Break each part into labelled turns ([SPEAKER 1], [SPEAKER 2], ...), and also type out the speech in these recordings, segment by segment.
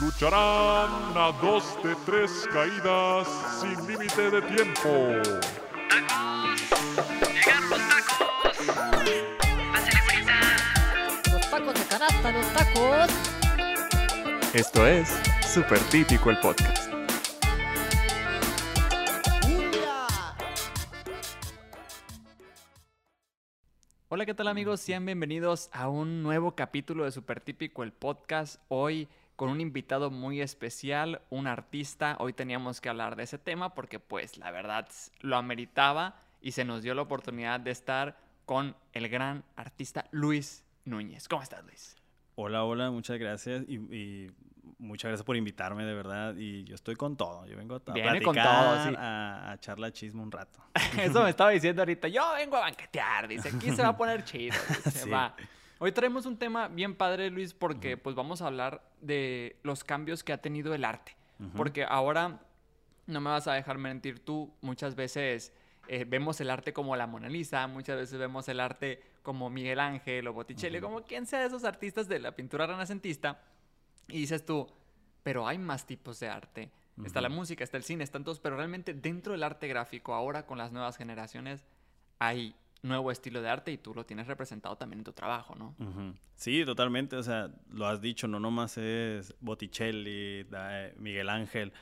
[SPEAKER 1] Lucharán a dos de tres caídas sin límite de tiempo.
[SPEAKER 2] ¡Tacos! ¡Llegaron los tacos! ¡Pásale, bonita!
[SPEAKER 3] Los tacos de canasta, los tacos.
[SPEAKER 4] Esto es Super Típico el Podcast. Hola, ¿qué tal amigos? Sean bienvenidos a un nuevo capítulo de Super Típico el Podcast. Hoy con un invitado muy especial, un artista. Hoy teníamos que hablar de ese tema porque pues la verdad lo ameritaba y se nos dio la oportunidad de estar con el gran artista Luis Núñez. ¿Cómo estás, Luis?
[SPEAKER 5] Hola, hola, muchas gracias y, y muchas gracias por invitarme, de verdad. Y yo estoy con todo. Yo vengo a
[SPEAKER 4] Viene
[SPEAKER 5] platicar,
[SPEAKER 4] con todo, sí.
[SPEAKER 5] a, a echar la chisma un rato.
[SPEAKER 4] Eso me estaba diciendo ahorita. Yo vengo a banquetear, dice. Aquí se va a poner chido.
[SPEAKER 5] Sí.
[SPEAKER 4] va. Hoy traemos un tema bien padre, Luis, porque pues vamos a hablar de los cambios que ha tenido el arte.
[SPEAKER 5] Ujú.
[SPEAKER 4] Porque ahora, no me vas a dejar mentir tú, muchas veces eh, vemos el arte como la Mona Lisa, muchas veces vemos el arte como Miguel Ángel o Botticelli, como quien sea de esos artistas de la pintura renacentista. Y dices tú, pero hay más tipos de arte. Está la música, está el cine, están todos, pero realmente dentro del arte gráfico, ahora con las nuevas generaciones, hay nuevo estilo de arte y tú lo tienes representado también en tu trabajo, ¿no?
[SPEAKER 5] Ujú. Sí, totalmente. O sea, lo has dicho, no nomás es Botticelli, eh, Miguel Ángel.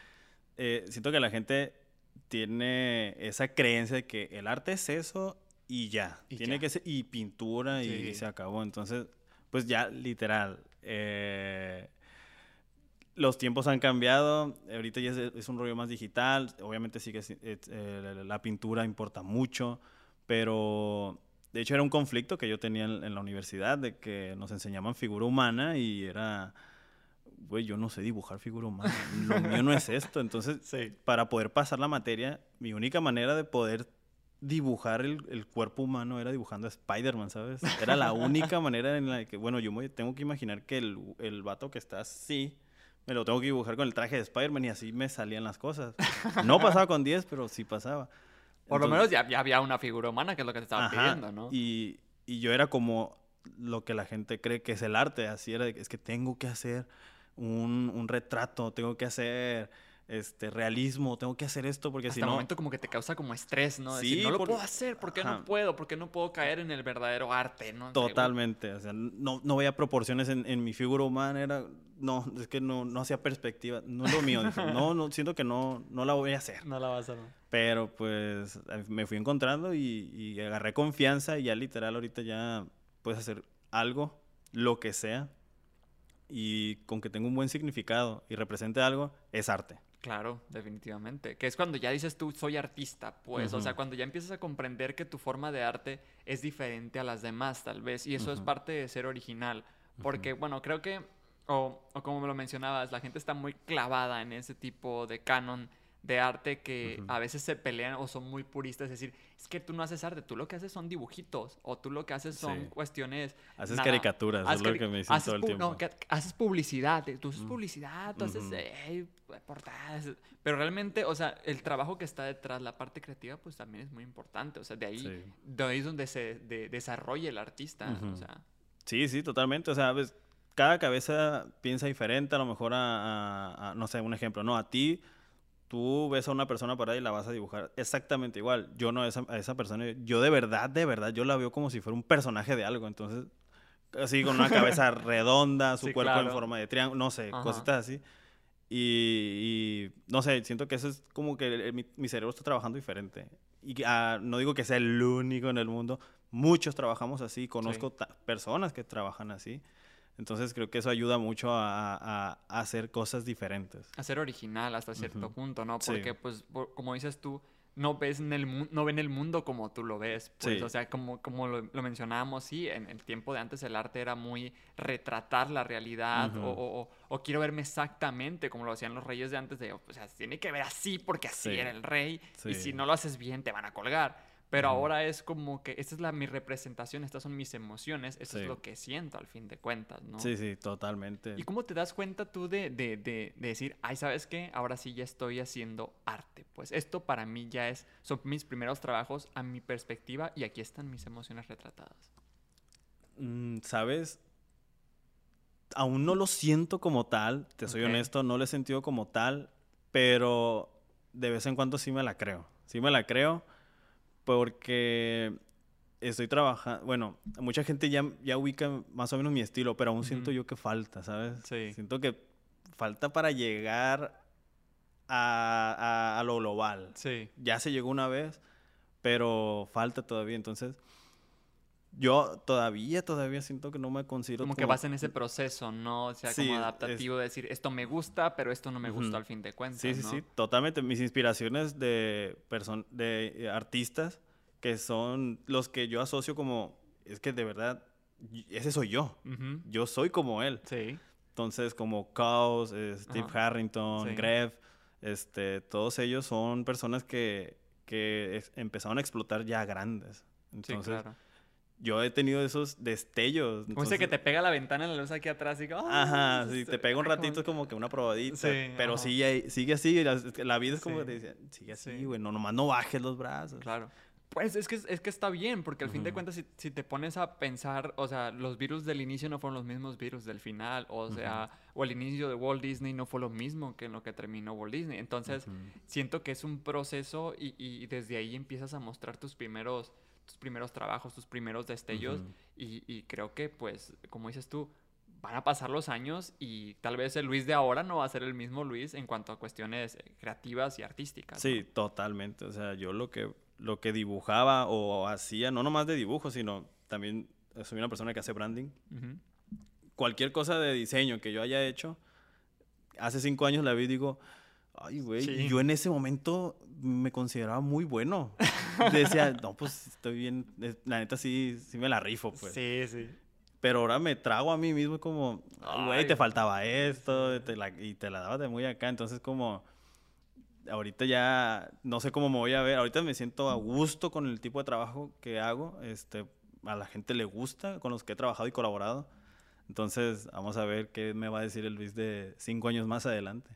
[SPEAKER 5] Eh, siento que la gente tiene esa creencia de que el arte es eso y ya.
[SPEAKER 4] Y
[SPEAKER 5] tiene
[SPEAKER 4] ya.
[SPEAKER 5] que ser, y pintura y,
[SPEAKER 4] Sí.
[SPEAKER 5] se acabó. Entonces, pues ya, literal. eh, los tiempos han cambiado. Ahorita ya es, es un rollo más digital. Obviamente sí que es- es, eh, la pintura importa mucho, pero de hecho era un conflicto que yo tenía en, en la universidad de que nos enseñaban figura humana y era, güey, yo no sé dibujar figura humana. Lo mío no es esto. Entonces, para poder pasar la materia, mi única manera de poder dibujar el, el cuerpo humano era dibujando a Spider-Man, ¿sabes? Era la única manera en la que, bueno, yo me tengo que imaginar que el, el vato que está así, me lo tengo que dibujar con el traje de Spider-Man y así me salían las cosas. No pasaba con 10, pero sí pasaba.
[SPEAKER 4] Por lo menos ya, ya había una figura humana, que es lo que te estaba
[SPEAKER 5] Ajá,
[SPEAKER 4] pidiendo, ¿no?
[SPEAKER 5] Y, y yo era como lo que la gente cree que es el arte, así era, de que es que tengo que hacer un, un retrato, tengo que hacer este realismo, tengo que hacer esto porque
[SPEAKER 4] Hasta
[SPEAKER 5] si
[SPEAKER 4] el
[SPEAKER 5] no...
[SPEAKER 4] momento como que te causa como estrés, ¿no?
[SPEAKER 5] Sí,
[SPEAKER 4] Decir, no lo puedo hacer, ¿por qué no puedo? ¿Por qué no puedo caer en el verdadero arte, no?
[SPEAKER 5] Totalmente, o sea, no, no veía proporciones en, en mi figura humana, era, no, es que no, no hacía perspectiva, no es lo mío, no, no, siento que no, no la voy a hacer.
[SPEAKER 4] No la vas a...
[SPEAKER 5] Pero pues eh, me fui encontrando y, y agarré confianza y ya literal ahorita ya puedes hacer algo, lo que sea, y con que tenga un buen significado y represente algo, es arte.
[SPEAKER 4] Claro, definitivamente. Que es cuando ya dices tú, soy artista, pues. O sea, cuando ya empiezas a comprender que tu forma de arte es diferente a las demás, tal vez. Y eso es parte de ser original. Porque, bueno, creo que, o, o como me lo mencionabas, la gente está muy clavada en ese tipo de canon de arte que a veces se pelean o son muy puristas. Es decir, es que tú no haces arte, tú lo que haces son dibujitos. O tú lo que haces son
[SPEAKER 5] Sí.
[SPEAKER 4] cuestiones.
[SPEAKER 5] Haces
[SPEAKER 4] nada-
[SPEAKER 5] caricaturas, es
[SPEAKER 4] haces
[SPEAKER 5] lo
[SPEAKER 4] cari-
[SPEAKER 5] que me dicen todo el tiempo.
[SPEAKER 4] No, que haces publicidad, tú haces
[SPEAKER 5] Mm.
[SPEAKER 4] publicidad, tú haces eh, portadas, pero realmente, o sea, el trabajo que está detrás, la parte creativa, pues también es muy importante, o sea, de ahí,
[SPEAKER 5] Sí.
[SPEAKER 4] de ahí es donde se de- desarrolla el artista, o
[SPEAKER 5] Ujú.
[SPEAKER 4] sea,
[SPEAKER 5] Sí, sí, totalmente. O sea, ves, cada cabeza piensa diferente, a lo mejor a, a- a- no sé, un ejemplo, no, a ti, tú ves a una persona para ahí y la vas a dibujar exactamente igual. Yo no a esa, a esa persona, yo de verdad, de verdad, yo la veo como si fuera un personaje de algo. Entonces, así con una cabeza redonda, su
[SPEAKER 4] Sí,
[SPEAKER 5] cuerpo
[SPEAKER 4] claro.
[SPEAKER 5] en forma de triángulo, no sé,
[SPEAKER 4] Ajá.
[SPEAKER 5] cositas así. Y, y, no sé, siento que eso es como que el- mi, mi cerebro está trabajando diferente. Y ah, no digo que sea el único en el mundo, muchos trabajamos así, conozco ta- personas que trabajan así. Entonces creo que eso ayuda mucho a, a- a hacer cosas diferentes.
[SPEAKER 4] a ser original hasta cierto punto, ¿no?
[SPEAKER 5] Sí.
[SPEAKER 4] Porque, pues, por- como dices tú, no ves en el no ven el mundo como tú lo ves, pues,
[SPEAKER 5] Sí.
[SPEAKER 4] o sea, como, como lo, lo mencionábamos, sí, en el tiempo de antes el arte era muy retratar la realidad o,
[SPEAKER 5] Ujú.
[SPEAKER 4] o- o- o quiero verme exactamente como lo hacían los reyes de antes, de, o sea, se tiene que ver así porque así
[SPEAKER 5] Sí.
[SPEAKER 4] era el rey y si no lo haces bien te van a colgar. Pero ahora es como que esta es la, mi representación, estas son mis emociones, esto es lo que siento al fin de cuentas, ¿no?
[SPEAKER 5] Sí, sí, totalmente.
[SPEAKER 4] ¿Y cómo te das cuenta tú de, de- de- de decir, ay, ¿sabes qué? Ahora sí ya estoy haciendo arte. Pues esto para mí ya es, son mis primeros trabajos a mi perspectiva y aquí están mis emociones retratadas.
[SPEAKER 5] Mm, ¿Sabes? aún no lo siento como tal, te soy honesto, no lo he sentido como tal, pero de vez en cuando sí me la creo. Sí me la creo porque estoy trabajando, bueno, mucha gente ya, ya ubica más o menos mi estilo, pero aún siento yo que falta, ¿sabes?
[SPEAKER 4] Sí.
[SPEAKER 5] Siento que falta para llegar a, a- a lo global.
[SPEAKER 4] Sí.
[SPEAKER 5] Ya se llegó una vez, pero falta todavía, entonces... Yo todavía, todavía siento que no me considero
[SPEAKER 4] Como que vas en ese proceso, ¿no? O sea,
[SPEAKER 5] Sí,
[SPEAKER 4] como
[SPEAKER 5] es-
[SPEAKER 4] adaptativo de decir, esto me gusta, pero esto no me gusta al fin de cuentas,
[SPEAKER 5] Sí, sí,
[SPEAKER 4] ¿no?
[SPEAKER 5] sí, totalmente. Mis inspiraciones de, person de eh, artistas que son los que yo asocio como, es que de verdad, ese soy yo. Yo soy como él.
[SPEAKER 4] Sí.
[SPEAKER 5] Entonces, como Kaos, eh, Steve. Harrington,
[SPEAKER 4] Sí.
[SPEAKER 5] Este, todos ellos son personas que, que es- empezaron a explotar ya grandes.
[SPEAKER 4] Sí,
[SPEAKER 5] Entonces,
[SPEAKER 4] claro.
[SPEAKER 5] Yo he tenido esos destellos.
[SPEAKER 4] Como ese que
[SPEAKER 5] entonces-
[SPEAKER 4] te pega la ventana en la luz aquí atrás y que, "Ah,
[SPEAKER 5] Ajá, sí, te pega un ratito como que una probadita,
[SPEAKER 4] Sí,
[SPEAKER 5] pero
[SPEAKER 4] ajá.
[SPEAKER 5] sigue, sigue así, la, la vida es como
[SPEAKER 4] Sí.
[SPEAKER 5] que te dice, sigue así,
[SPEAKER 4] Sí.
[SPEAKER 5] güey, no, nomás no bajes los brazos.
[SPEAKER 4] Claro. Pues es que, es que está bien, porque al fin de cuentas, si, si te pones a pensar, o sea, los virus del inicio no fueron los mismos virus del final, o sea, o el inicio de Walt Disney no fue lo mismo que en lo que terminó Walt Disney. Entonces, siento que es un proceso y, y desde ahí empiezas a mostrar tus primeros, tus primeros trabajos, tus primeros destellos, y, y creo que, pues, como dices tú, van a pasar los años y tal vez el Luis de ahora no va a ser el mismo Luis en cuanto a cuestiones eh, creativas y artísticas.
[SPEAKER 5] Sí, totalmente, o sea, yo lo que, lo que dibujaba o hacía, no nomás de dibujo, sino también soy una persona que hace branding. Cualquier cosa de diseño que yo haya hecho, hace cinco años la vi y digo, ay, güey,
[SPEAKER 4] Sí.
[SPEAKER 5] yo en ese momento me consideraba muy bueno. Decía, no, pues estoy bien, la neta sí, sí me la rifo, pues.
[SPEAKER 4] Sí, sí.
[SPEAKER 5] Pero ahora me trago a mí mismo como, "Ay, güey, te faltaba esto, te la- y te la dabas de muy acá. Entonces, como, ahorita ya no sé cómo me voy a ver. Ahorita me siento a gusto con el tipo de trabajo que hago. Este, a la gente le gusta, con los que he trabajado y colaborado. Entonces, vamos a ver qué me va a decir el Luis de cinco años más adelante.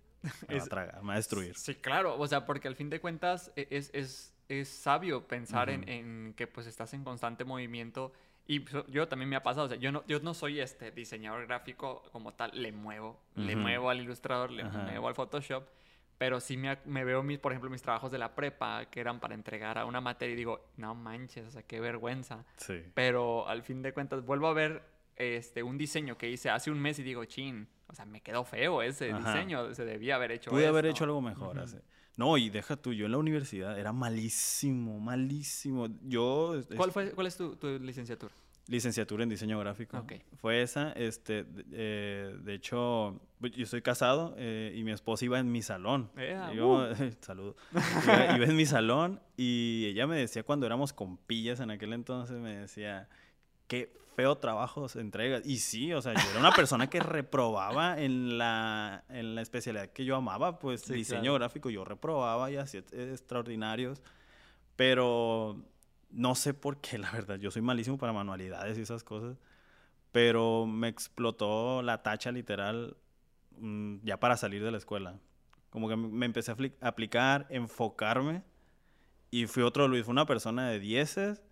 [SPEAKER 5] Me va a tragar, me va a destruir.
[SPEAKER 4] Sí, claro, o sea, porque al fin de cuentas e- es, es, es sabio pensar en,
[SPEAKER 5] Ujú.
[SPEAKER 4] en que pues estás en constante movimiento y pues, yo también me ha pasado, o sea, yo no, yo no soy este diseñador gráfico como tal, le muevo, le
[SPEAKER 5] Ujú.
[SPEAKER 4] muevo al ilustrador, le
[SPEAKER 5] Ajá.
[SPEAKER 4] muevo al Photoshop, pero sí me, me veo, mis, por ejemplo, mis trabajos de la prepa que eran para entregar a una materia y digo, no manches, o sea, qué vergüenza.
[SPEAKER 5] Sí.
[SPEAKER 4] Pero al fin de cuentas vuelvo a ver este, un diseño que hice hace un mes y digo, chin, o sea, me quedó feo ese
[SPEAKER 5] Ajá.
[SPEAKER 4] diseño, se debía haber hecho
[SPEAKER 5] Pude haber
[SPEAKER 4] esto".
[SPEAKER 5] hecho algo mejor. Así. No, y deja tú, yo en la universidad era malísimo, malísimo. Yo...
[SPEAKER 4] ¿Cuál, fue, ¿Cuál es tu, tu licenciatura?
[SPEAKER 5] Licenciatura en diseño gráfico.
[SPEAKER 4] Ok.
[SPEAKER 5] Fue esa, este, de, eh, de hecho, pues, yo estoy casado eh, y mi esposa iba en mi salón.
[SPEAKER 4] Ea,
[SPEAKER 5] Iba- saludo. Iba, iba en mi salón y ella me decía cuando éramos compillas en aquel entonces, me decía, qué feo trabajo se entrega. Y sí, o sea, yo era una persona que reprobaba en la, en la especialidad que yo amaba, pues
[SPEAKER 4] Sí,
[SPEAKER 5] diseño
[SPEAKER 4] claro.
[SPEAKER 5] gráfico, yo reprobaba y hacía eh, extraordinarios, pero no sé por qué, la verdad, yo soy malísimo para manualidades y esas cosas, pero me explotó la tacha literal mm, ya para salir de la escuela. Como que me- empecé a apli- aplicar, enfocarme y fui otro Luis, fue una persona de dieces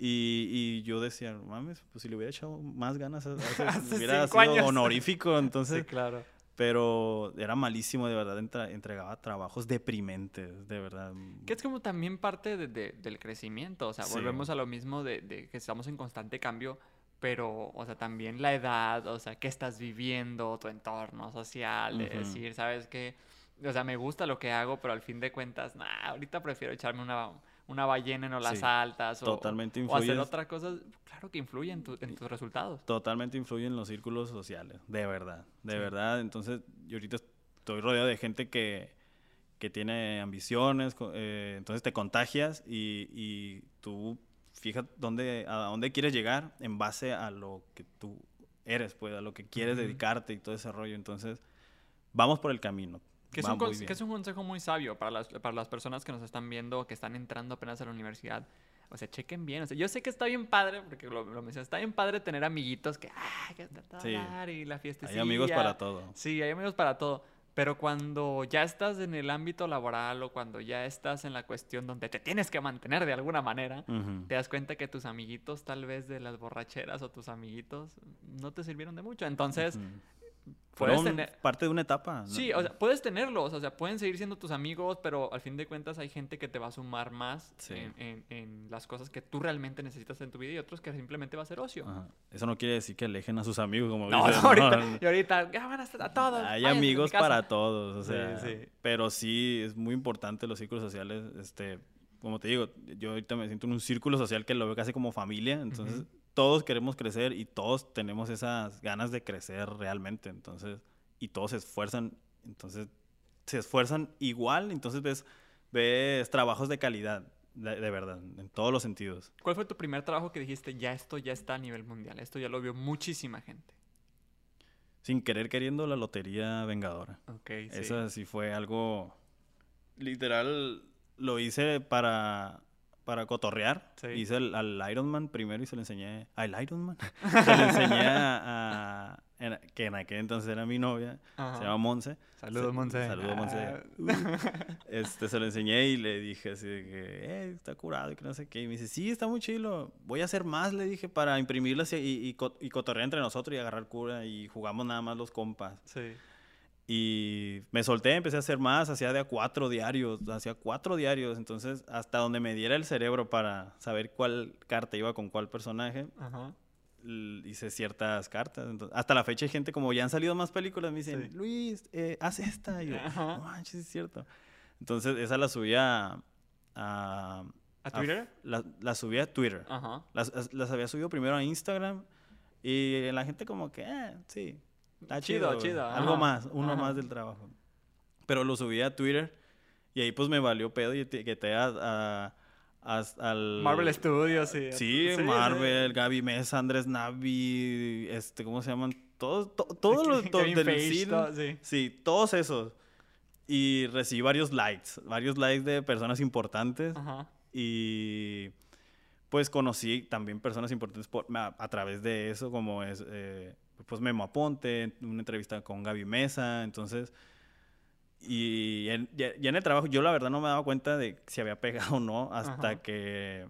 [SPEAKER 5] y, y yo decía, mames, pues si le hubiera echado más ganas, hace-
[SPEAKER 4] Hace
[SPEAKER 5] hubiera sido
[SPEAKER 4] años.
[SPEAKER 5] honorífico, entonces,
[SPEAKER 4] claro.
[SPEAKER 5] pero era malísimo, de verdad, entra- entregaba trabajos deprimentes, de verdad.
[SPEAKER 4] Que es como también parte de- de- del crecimiento, o sea,
[SPEAKER 5] Sí.
[SPEAKER 4] volvemos a lo mismo de, de que estamos en constante cambio, pero, o sea, también la edad, o sea, qué estás viviendo, tu entorno social, de decir, ¿sabes qué? O sea, me gusta lo que hago, pero al fin de cuentas, nah, ahorita prefiero echarme una, una ballena en olas
[SPEAKER 5] Sí,
[SPEAKER 4] altas o,
[SPEAKER 5] totalmente
[SPEAKER 4] o hacer
[SPEAKER 5] influyes-
[SPEAKER 4] otra cosa. Claro que influye en, tu- en tus resultados.
[SPEAKER 5] totalmente influye en los círculos sociales, de verdad, de
[SPEAKER 4] Sí.
[SPEAKER 5] verdad. Entonces, yo ahorita estoy rodeado de gente que, que tiene ambiciones, eh, entonces te contagias y, y tú fijas dónde, a dónde quieres llegar en base a lo que tú eres, pues, a lo que quieres
[SPEAKER 4] Ujú.
[SPEAKER 5] dedicarte y todo ese rollo. Entonces, vamos por el camino.
[SPEAKER 4] Que es, un, que es un consejo muy sabio para las, para las personas que nos están viendo, que están entrando apenas a la universidad. O sea, chequen bien. O sea, yo sé que está bien padre, porque lo, lo mencioné, está bien padre tener amiguitos que, ah, que
[SPEAKER 5] Sí.
[SPEAKER 4] y la fiesta
[SPEAKER 5] Hay amigos para todo.
[SPEAKER 4] Sí, hay amigos para todo. Pero cuando ya estás en el ámbito laboral o cuando ya estás en la cuestión donde te tienes que mantener de alguna manera,
[SPEAKER 5] Ujú.
[SPEAKER 4] te das cuenta que tus amiguitos tal vez de las borracheras o tus amiguitos no te sirvieron de mucho. Entonces,
[SPEAKER 5] Ujú.
[SPEAKER 4] Puedes
[SPEAKER 5] Fueron
[SPEAKER 4] tener...
[SPEAKER 5] parte de una etapa. ¿no?
[SPEAKER 4] Sí, o sea, puedes tenerlos, o sea, pueden seguir siendo tus amigos, pero al fin de cuentas hay gente que te va a sumar más
[SPEAKER 5] Sí.
[SPEAKER 4] en, en- en las cosas que tú realmente necesitas en tu vida y otros que simplemente va a ser ocio.
[SPEAKER 5] Ajá. Eso no quiere decir que alejen a sus amigos, como
[SPEAKER 4] No,
[SPEAKER 5] dices,
[SPEAKER 4] no,
[SPEAKER 5] ¿no?
[SPEAKER 4] ahorita, y ahorita, ya van a estar a todos.
[SPEAKER 5] Hay
[SPEAKER 4] váyanse
[SPEAKER 5] amigos
[SPEAKER 4] casa".
[SPEAKER 5] para todos, o sea,
[SPEAKER 4] sí.
[SPEAKER 5] pero sí es muy importante los círculos sociales, este, como te digo, yo ahorita me siento en un círculo social que lo veo casi como familia, entonces todos queremos crecer y todos tenemos esas ganas de crecer realmente, entonces, y todos se esfuerzan, entonces, se esfuerzan igual, entonces ves, ves trabajos de calidad, de, de verdad, en todos los sentidos.
[SPEAKER 4] ¿Cuál fue tu primer trabajo que dijiste, ya esto ya está a nivel mundial? Esto ya lo vio muchísima gente.
[SPEAKER 5] Sin querer queriendo la lotería vengadora.
[SPEAKER 4] Ok, sí.
[SPEAKER 5] Eso sí fue algo. Literal, lo hice para, para cotorrear.
[SPEAKER 4] Sí.
[SPEAKER 5] Hice el- al Ironman primero y se lo enseñé. ¿Al Ironman? se lo enseñé a. a- en- que en aquel entonces era mi novia.
[SPEAKER 4] Ajá.
[SPEAKER 5] Se llama Monse.
[SPEAKER 4] Saludos,
[SPEAKER 5] Se-
[SPEAKER 4] Monse.
[SPEAKER 5] Saludos, Monse.
[SPEAKER 4] Ah.
[SPEAKER 5] Este, se lo enseñé y le dije así de que, eh, está curado y que no sé qué. Y me dice, sí, está muy chilo. Voy a hacer más, le dije, para imprimirlo así y, y, co- y cotorrear entre nosotros y agarrar cura. Y jugamos nada más los compas.
[SPEAKER 4] Sí.
[SPEAKER 5] Y me solté, empecé a hacer más, hacía de a cuatro diarios, hacía cuatro diarios, entonces hasta donde me diera el cerebro para saber cuál carta iba con cuál personaje,
[SPEAKER 4] Ajá.
[SPEAKER 5] hice ciertas cartas. Entonces, hasta la fecha hay gente, como ya han salido más películas, me dicen,
[SPEAKER 4] Sí.
[SPEAKER 5] Luis, eh, haz esta. Y yo,
[SPEAKER 4] Ajá.
[SPEAKER 5] no manches, es cierto. Entonces esa la subí a... ¿A,
[SPEAKER 4] ¿A Twitter?
[SPEAKER 5] la, la subí a Twitter.
[SPEAKER 4] Ajá.
[SPEAKER 5] Las, las había subido primero a Instagram y la gente como que, eh, sí, está
[SPEAKER 4] Chido,
[SPEAKER 5] chido.
[SPEAKER 4] chido,
[SPEAKER 5] Algo
[SPEAKER 4] ajá,
[SPEAKER 5] más, uno
[SPEAKER 4] ajá.
[SPEAKER 5] más del trabajo. Pero lo subí a Twitter y ahí pues me valió pedo y etiqueté a, a- a- al...
[SPEAKER 4] Marvel Studios, sí.
[SPEAKER 5] Sí, Marvel, Gaby Mesa, Andrés Navi, este, ¿cómo se llaman? Todos, to- todos los to- del
[SPEAKER 4] Feige,
[SPEAKER 5] cine.
[SPEAKER 4] todo, sí.
[SPEAKER 5] Sí, todos esos. Y recibí varios likes, varios likes de personas importantes.
[SPEAKER 4] Ajá.
[SPEAKER 5] Y pues conocí también personas importantes por- a, a través de eso, como es eh, pues Memo Aponte, una entrevista con Gaby Mesa, entonces... Y en, ya, ya en el trabajo yo la verdad no me daba cuenta de si había pegado o no hasta
[SPEAKER 4] Ajá.
[SPEAKER 5] que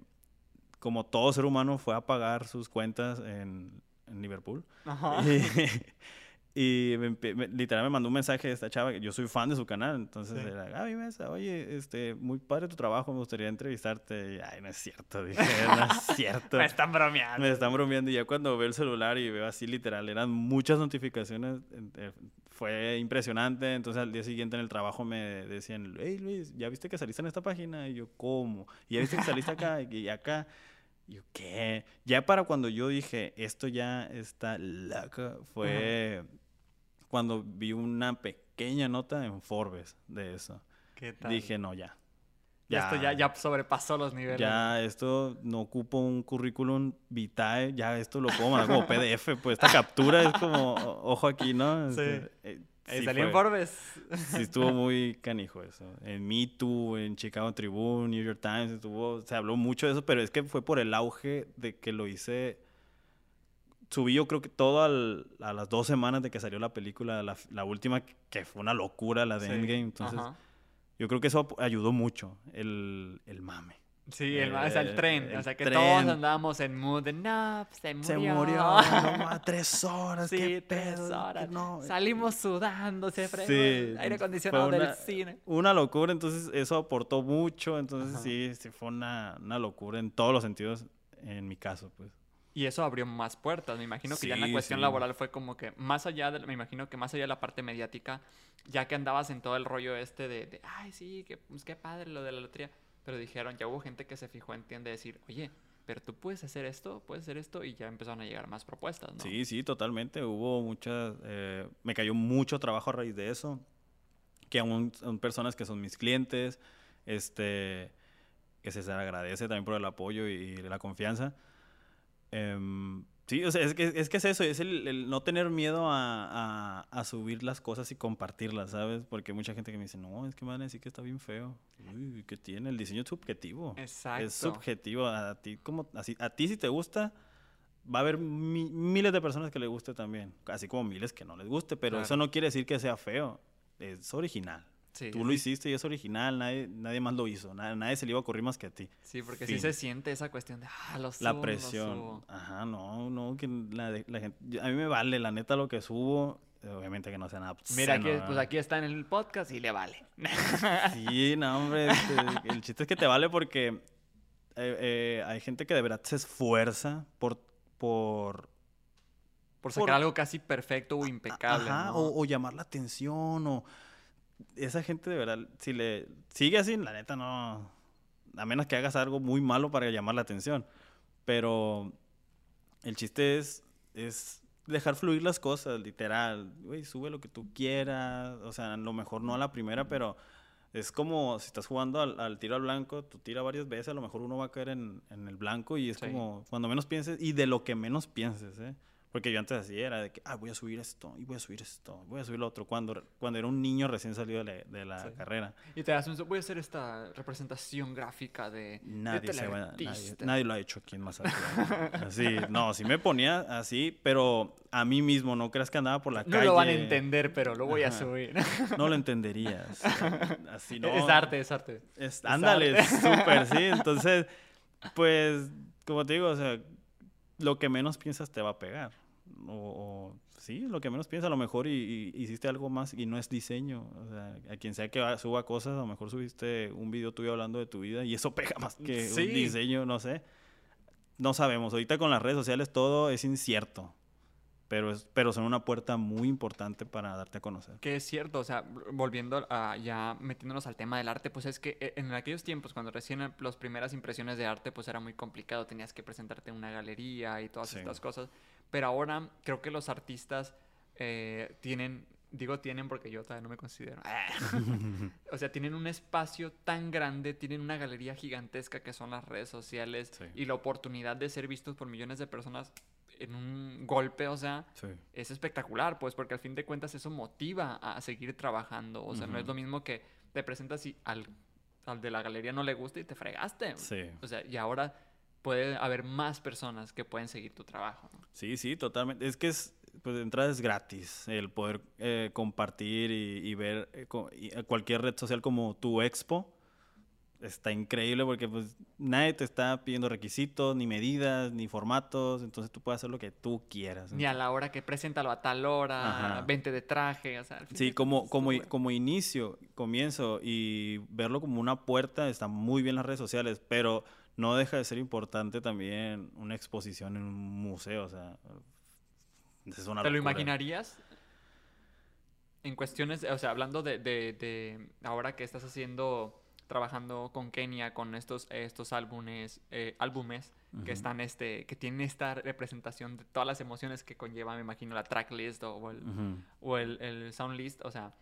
[SPEAKER 5] como todo ser humano fue a pagar sus cuentas en, en Liverpool.
[SPEAKER 4] Ajá.
[SPEAKER 5] Y, y me literal me mandó un mensaje de esta chava, que yo soy fan de su canal, entonces
[SPEAKER 4] Sí.
[SPEAKER 5] era, Gaby Mesa, oye, este, muy padre tu trabajo, me gustaría entrevistarte. Y, ay, no es cierto, dije, no es cierto.
[SPEAKER 4] Me están bromeando.
[SPEAKER 5] Me están bromeando y ya cuando veo el celular y veo así literal, eran muchas notificaciones, eh, fue impresionante, entonces al día siguiente en el trabajo me decían, hey Luis, ¿ya viste que saliste en esta página? Y yo, ¿cómo? ¿Y ya viste que saliste acá y acá? Y yo, ¿qué? Ya para cuando yo dije, esto ya está loco, fue cuando vi una pequeña nota en Forbes de eso.
[SPEAKER 4] ¿Qué tal?
[SPEAKER 5] Dije, no, ya.
[SPEAKER 4] Ya, esto ya, ya sobrepasó los niveles.
[SPEAKER 5] Ya esto no ocupo un currículum vitae, ya esto lo puedo mandar como PDF, pues esta captura es como, ojo aquí, ¿no?
[SPEAKER 4] Sí.
[SPEAKER 5] Este, Eh, sí
[SPEAKER 4] salió en Forbes.
[SPEAKER 5] Sí estuvo muy canijo eso. En Me Too, en Chicago Tribune, New York Times, estuvo, se habló mucho de eso, pero es que fue por el auge de que lo hice. Subí yo creo que todo al- a las dos semanas de que salió la película, la, la última, que fue una locura, la de
[SPEAKER 4] Sí,
[SPEAKER 5] Endgame. Entonces,
[SPEAKER 4] ajá.
[SPEAKER 5] yo creo que eso ayudó mucho, el, el mame.
[SPEAKER 4] Sí, el, o sea, el
[SPEAKER 5] Eh,
[SPEAKER 4] tren. o
[SPEAKER 5] el
[SPEAKER 4] sea, que
[SPEAKER 5] tren.
[SPEAKER 4] todos andábamos en mood de no, se murió.
[SPEAKER 5] Se murió, no tres horas,
[SPEAKER 4] Sí,
[SPEAKER 5] qué
[SPEAKER 4] tres
[SPEAKER 5] pedo,
[SPEAKER 4] horas.
[SPEAKER 5] no.
[SPEAKER 4] Salimos sudando, se fregó
[SPEAKER 5] Sí,
[SPEAKER 4] aire acondicionado del
[SPEAKER 5] una-
[SPEAKER 4] cine.
[SPEAKER 5] Una locura, entonces eso aportó mucho, entonces
[SPEAKER 4] Ajá.
[SPEAKER 5] sí, sí fue una, una locura en todos los sentidos, en mi caso, pues.
[SPEAKER 4] Y eso abrió más puertas. Me imagino que ya en la
[SPEAKER 5] Sí,
[SPEAKER 4] cuestión
[SPEAKER 5] sí.
[SPEAKER 4] laboral fue como que más allá de, me imagino que más allá de la parte mediática, ya que andabas en todo el rollo este de, de, ay, sí, que, pues, qué padre lo de la lotería. Pero dijeron, ya hubo gente que se fijó en ti en decir, oye, pero tú puedes hacer esto, puedes hacer esto, y ya empezaron a llegar más propuestas, ¿no?
[SPEAKER 5] Sí, sí, totalmente, hubo muchas, eh, me cayó mucho trabajo a raíz de eso, que aún son personas que son mis clientes, este, que se les agradece también por el apoyo y, y la confianza. Em, sí, o sea, es que, es que es eso, es el, el no tener miedo a, a- a subir las cosas y compartirlas, ¿sabes? Porque hay mucha gente que me dice, no, es que me van a decir que está bien feo. Uy, ¿qué tiene? El diseño es subjetivo.
[SPEAKER 4] Exacto.
[SPEAKER 5] Es subjetivo. A ti, como, así, a ti si te gusta, va a haber mi- miles de personas que le guste también. Así como miles que no les guste, pero
[SPEAKER 4] Claro.
[SPEAKER 5] eso no quiere decir que sea feo. es original.
[SPEAKER 4] Sí,
[SPEAKER 5] Tú lo hiciste y es original, nadie, nadie más lo hizo, nadie, nadie se le iba a ocurrir más que a ti.
[SPEAKER 4] Sí, porque sí se siente esa cuestión de, ah, lo subo,
[SPEAKER 5] La
[SPEAKER 4] lo
[SPEAKER 5] presión.
[SPEAKER 4] subo".
[SPEAKER 5] Ajá, no, no, que la, gente, a mí me vale, la neta, lo que subo, obviamente que no sea nada
[SPEAKER 4] Mira, aquí, pues aquí está en el podcast y le vale.
[SPEAKER 5] Sí, no, hombre, este, el chiste es que te vale porque eh, eh, hay gente que de verdad se esfuerza por, por
[SPEAKER 4] Por sacar
[SPEAKER 5] Por-
[SPEAKER 4] algo casi perfecto o impecable.
[SPEAKER 5] Ajá,
[SPEAKER 4] ¿no?
[SPEAKER 5] o, o llamar la atención, o esa gente de verdad, si le sigue así, la neta no, a menos que hagas algo muy malo para llamar la atención, pero el chiste es, es dejar fluir las cosas, literal, güey, sube lo que tú quieras, o sea, a lo mejor no a la primera, pero es como si estás jugando al, al tiro al blanco, tú tiras varias veces, a lo mejor uno va a caer en, en el blanco y es
[SPEAKER 4] Sí.
[SPEAKER 5] como cuando menos pienses y de lo que menos pienses, ¿eh? Porque yo antes así era, de que, ah, voy a subir esto, y voy a subir esto, voy a subir lo otro, cuando, cuando era un niño recién salido de la, de la
[SPEAKER 4] Sí.
[SPEAKER 5] carrera.
[SPEAKER 4] Y te das un... Voy a hacer esta representación gráfica de... de
[SPEAKER 5] Nadie, se va- nadie,
[SPEAKER 4] teleartista".
[SPEAKER 5] nadie lo ha hecho aquí en Mazatlán. Así, no, sí me ponía así, pero a mí mismo, no creas que andaba por la
[SPEAKER 4] No
[SPEAKER 5] calle.
[SPEAKER 4] lo van a entender, pero lo voy a subir.
[SPEAKER 5] No lo entenderías. Así no.
[SPEAKER 4] Es arte, es arte.
[SPEAKER 5] Es- ándale,
[SPEAKER 4] arte.
[SPEAKER 5] súper, sí. Entonces, pues, como te digo, o sea, lo que menos piensas te va a pegar. O, o- sí, lo que menos piensas, a lo mejor y, y hiciste algo más y no es diseño. O sea, a quien sea que suba cosas, a lo mejor subiste un video tuyo hablando de tu vida y eso pega más que
[SPEAKER 4] Sí.
[SPEAKER 5] un diseño, no sé. No sabemos. Ahorita con las redes sociales todo es incierto. Pero, es, pero son una puerta muy importante para darte a conocer.
[SPEAKER 4] Que es cierto, o sea, volviendo a ya metiéndonos al tema del arte, pues es que eh, en aquellos tiempos, cuando recién eh, las primeras impresiones de arte, pues era muy complicado, tenías que presentarte en una galería y todas
[SPEAKER 5] Sí.
[SPEAKER 4] estas cosas. Pero ahora creo que los artistas eh, tienen, digo tienen porque yo todavía no me considero, o sea, tienen un espacio tan grande, tienen una galería gigantesca que son las redes sociales
[SPEAKER 5] Sí.
[SPEAKER 4] y la oportunidad de ser vistos por millones de personas en un golpe, o sea,
[SPEAKER 5] Sí.
[SPEAKER 4] es espectacular, pues, porque al fin de cuentas eso motiva a seguir trabajando. O sea, no es lo mismo que te presentas y al, al de la galería no le gusta y te fregaste.
[SPEAKER 5] Sí.
[SPEAKER 4] O sea, y ahora puede haber más personas que pueden seguir tu trabajo. ¿no?
[SPEAKER 5] Sí, sí, totalmente. Es que es, pues de entrada es gratis el poder eh, compartir y, y ver eh, eh, cualquier red social como tu expo. Está increíble porque pues nadie te está pidiendo requisitos, ni medidas, ni formatos, entonces tú puedes hacer lo que tú quieras.
[SPEAKER 4] Ni a la hora que preséntalo a tal hora,
[SPEAKER 5] Ajá.
[SPEAKER 4] 20 de traje, o sea, al fin
[SPEAKER 5] Sí, como, como, como inicio, comienzo y verlo como una puerta, está muy bien las redes sociales, pero no deja de ser importante también una exposición en un museo, o sea, es una
[SPEAKER 4] ¿Te lo imaginarías? En cuestiones, o sea, hablando de, de- de ahora que estás haciendo, trabajando con Kenia, con estos, estos álbumes, eh, álbumes que están, este, que tienen esta representación de todas las emociones que conlleva, me imagino, la tracklist o, o el,
[SPEAKER 5] Ujú.
[SPEAKER 4] o el, el sound list, o sea,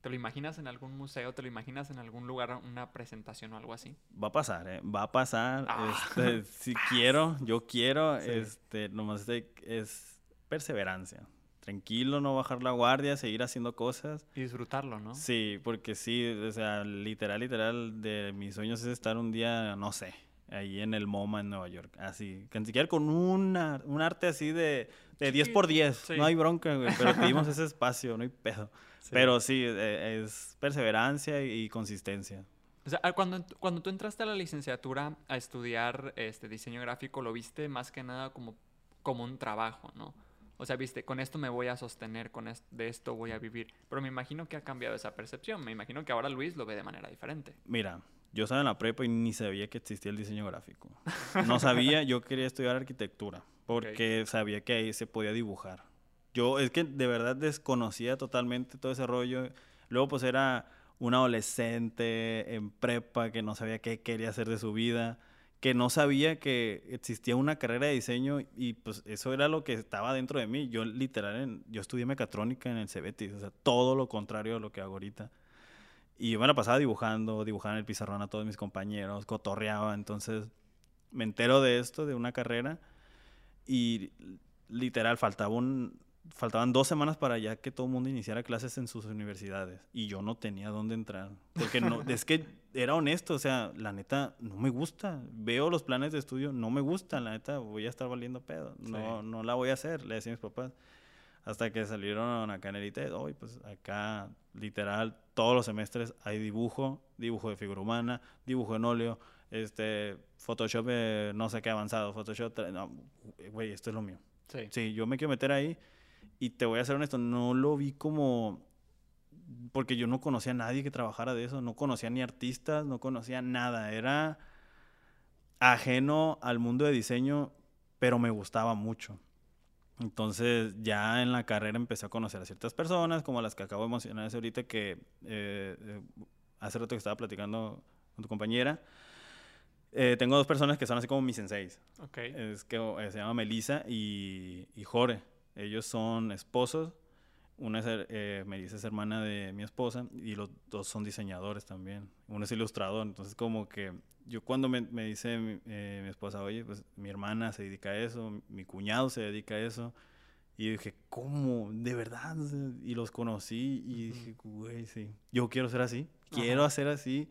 [SPEAKER 4] ¿te lo imaginas en algún museo? ¿Te lo imaginas en algún lugar, una presentación o algo así?
[SPEAKER 5] Va a pasar, ¿eh? Va a pasar.
[SPEAKER 4] Ah.
[SPEAKER 5] Este, si quiero, yo quiero.
[SPEAKER 4] Sí.
[SPEAKER 5] Este, nomás es perseverancia. Tranquilo, no bajar la guardia, seguir haciendo cosas.
[SPEAKER 4] Y disfrutarlo, ¿no?
[SPEAKER 5] Sí, porque sí, o sea, literal, literal, de mis sueños es estar un día, no sé, ahí en el MoMA en Nueva York. Así, que ni siquiera con una, un arte así de, de 10 por 10.
[SPEAKER 4] Sí.
[SPEAKER 5] No hay bronca, güey, pero pedimos ese espacio, no hay pedo.
[SPEAKER 4] Sí.
[SPEAKER 5] Pero sí, eh, es perseverancia y consistencia.
[SPEAKER 4] O sea, ah, cuando, cuando tú entraste a la licenciatura a estudiar este diseño gráfico, lo viste más que nada como, como un trabajo, ¿no? O sea, viste, con esto me voy a sostener, con es- de esto voy a vivir. Pero me imagino que ha cambiado esa percepción. Me imagino que ahora Luis lo ve de manera diferente.
[SPEAKER 5] Mira, yo estaba en la prepa y ni sabía que existía el diseño gráfico. No sabía, yo quería estudiar arquitectura porque sabía que ahí se podía dibujar. Yo es que de verdad desconocía totalmente todo ese rollo. Luego pues era un adolescente en prepa que no sabía qué quería hacer de su vida, que no sabía que existía una carrera de diseño y pues eso era lo que estaba dentro de mí. Yo literal, en- yo estudié mecatrónica en el Cebetis, o sea, todo lo contrario a lo que hago ahorita. Y yo me la pasaba dibujando, dibujaba en el pizarrón a todos mis compañeros, cotorreaba. Entonces me entero de esto, de una carrera, y literal faltaba un, faltaban dos semanas para ya que todo el mundo iniciara clases en sus universidades. Y yo no tenía dónde entrar. Porque no, es que era honesto, o sea, la neta no me gusta. Veo los planes de estudio, no me gustan, la neta voy a estar valiendo pedo. No,
[SPEAKER 4] Sí.
[SPEAKER 5] no la voy a hacer, le decía a mis papás. Hasta que salieron acá en Elite, hoy pues acá literal todos los semestres hay dibujo, dibujo de figura humana, dibujo en óleo, este Photoshop eh, no sé qué avanzado, Photoshop, no, güey, esto es lo mío.
[SPEAKER 4] Sí.
[SPEAKER 5] Sí, yo me quiero meter ahí y te voy a ser honesto, no lo vi como porque yo no conocía a nadie que trabajara de eso, no conocía ni artistas, no conocía nada, era ajeno al mundo de diseño, pero me gustaba mucho. Entonces ya en la carrera empecé a conocer a ciertas personas, como las que acabo de mencionar hace ahorita, que eh, eh, hace rato que estaba platicando con tu compañera. Eh, tengo dos personas que son así como mis senseis. Es que se llama Melissa y, y Jore. Ellos son esposos. Una es, eh, Melissa es hermana de mi esposa y los dos son diseñadores también. Uno es ilustrador. Entonces, como que yo cuando me, me dice mi, eh, mi esposa, oye, pues mi hermana se dedica a eso, mi cuñado se dedica a eso. Y dije, ¿cómo? ¿De verdad? Y los conocí y dije, güey, sí. Yo quiero ser así. Quiero
[SPEAKER 4] Ajá.
[SPEAKER 5] hacer así.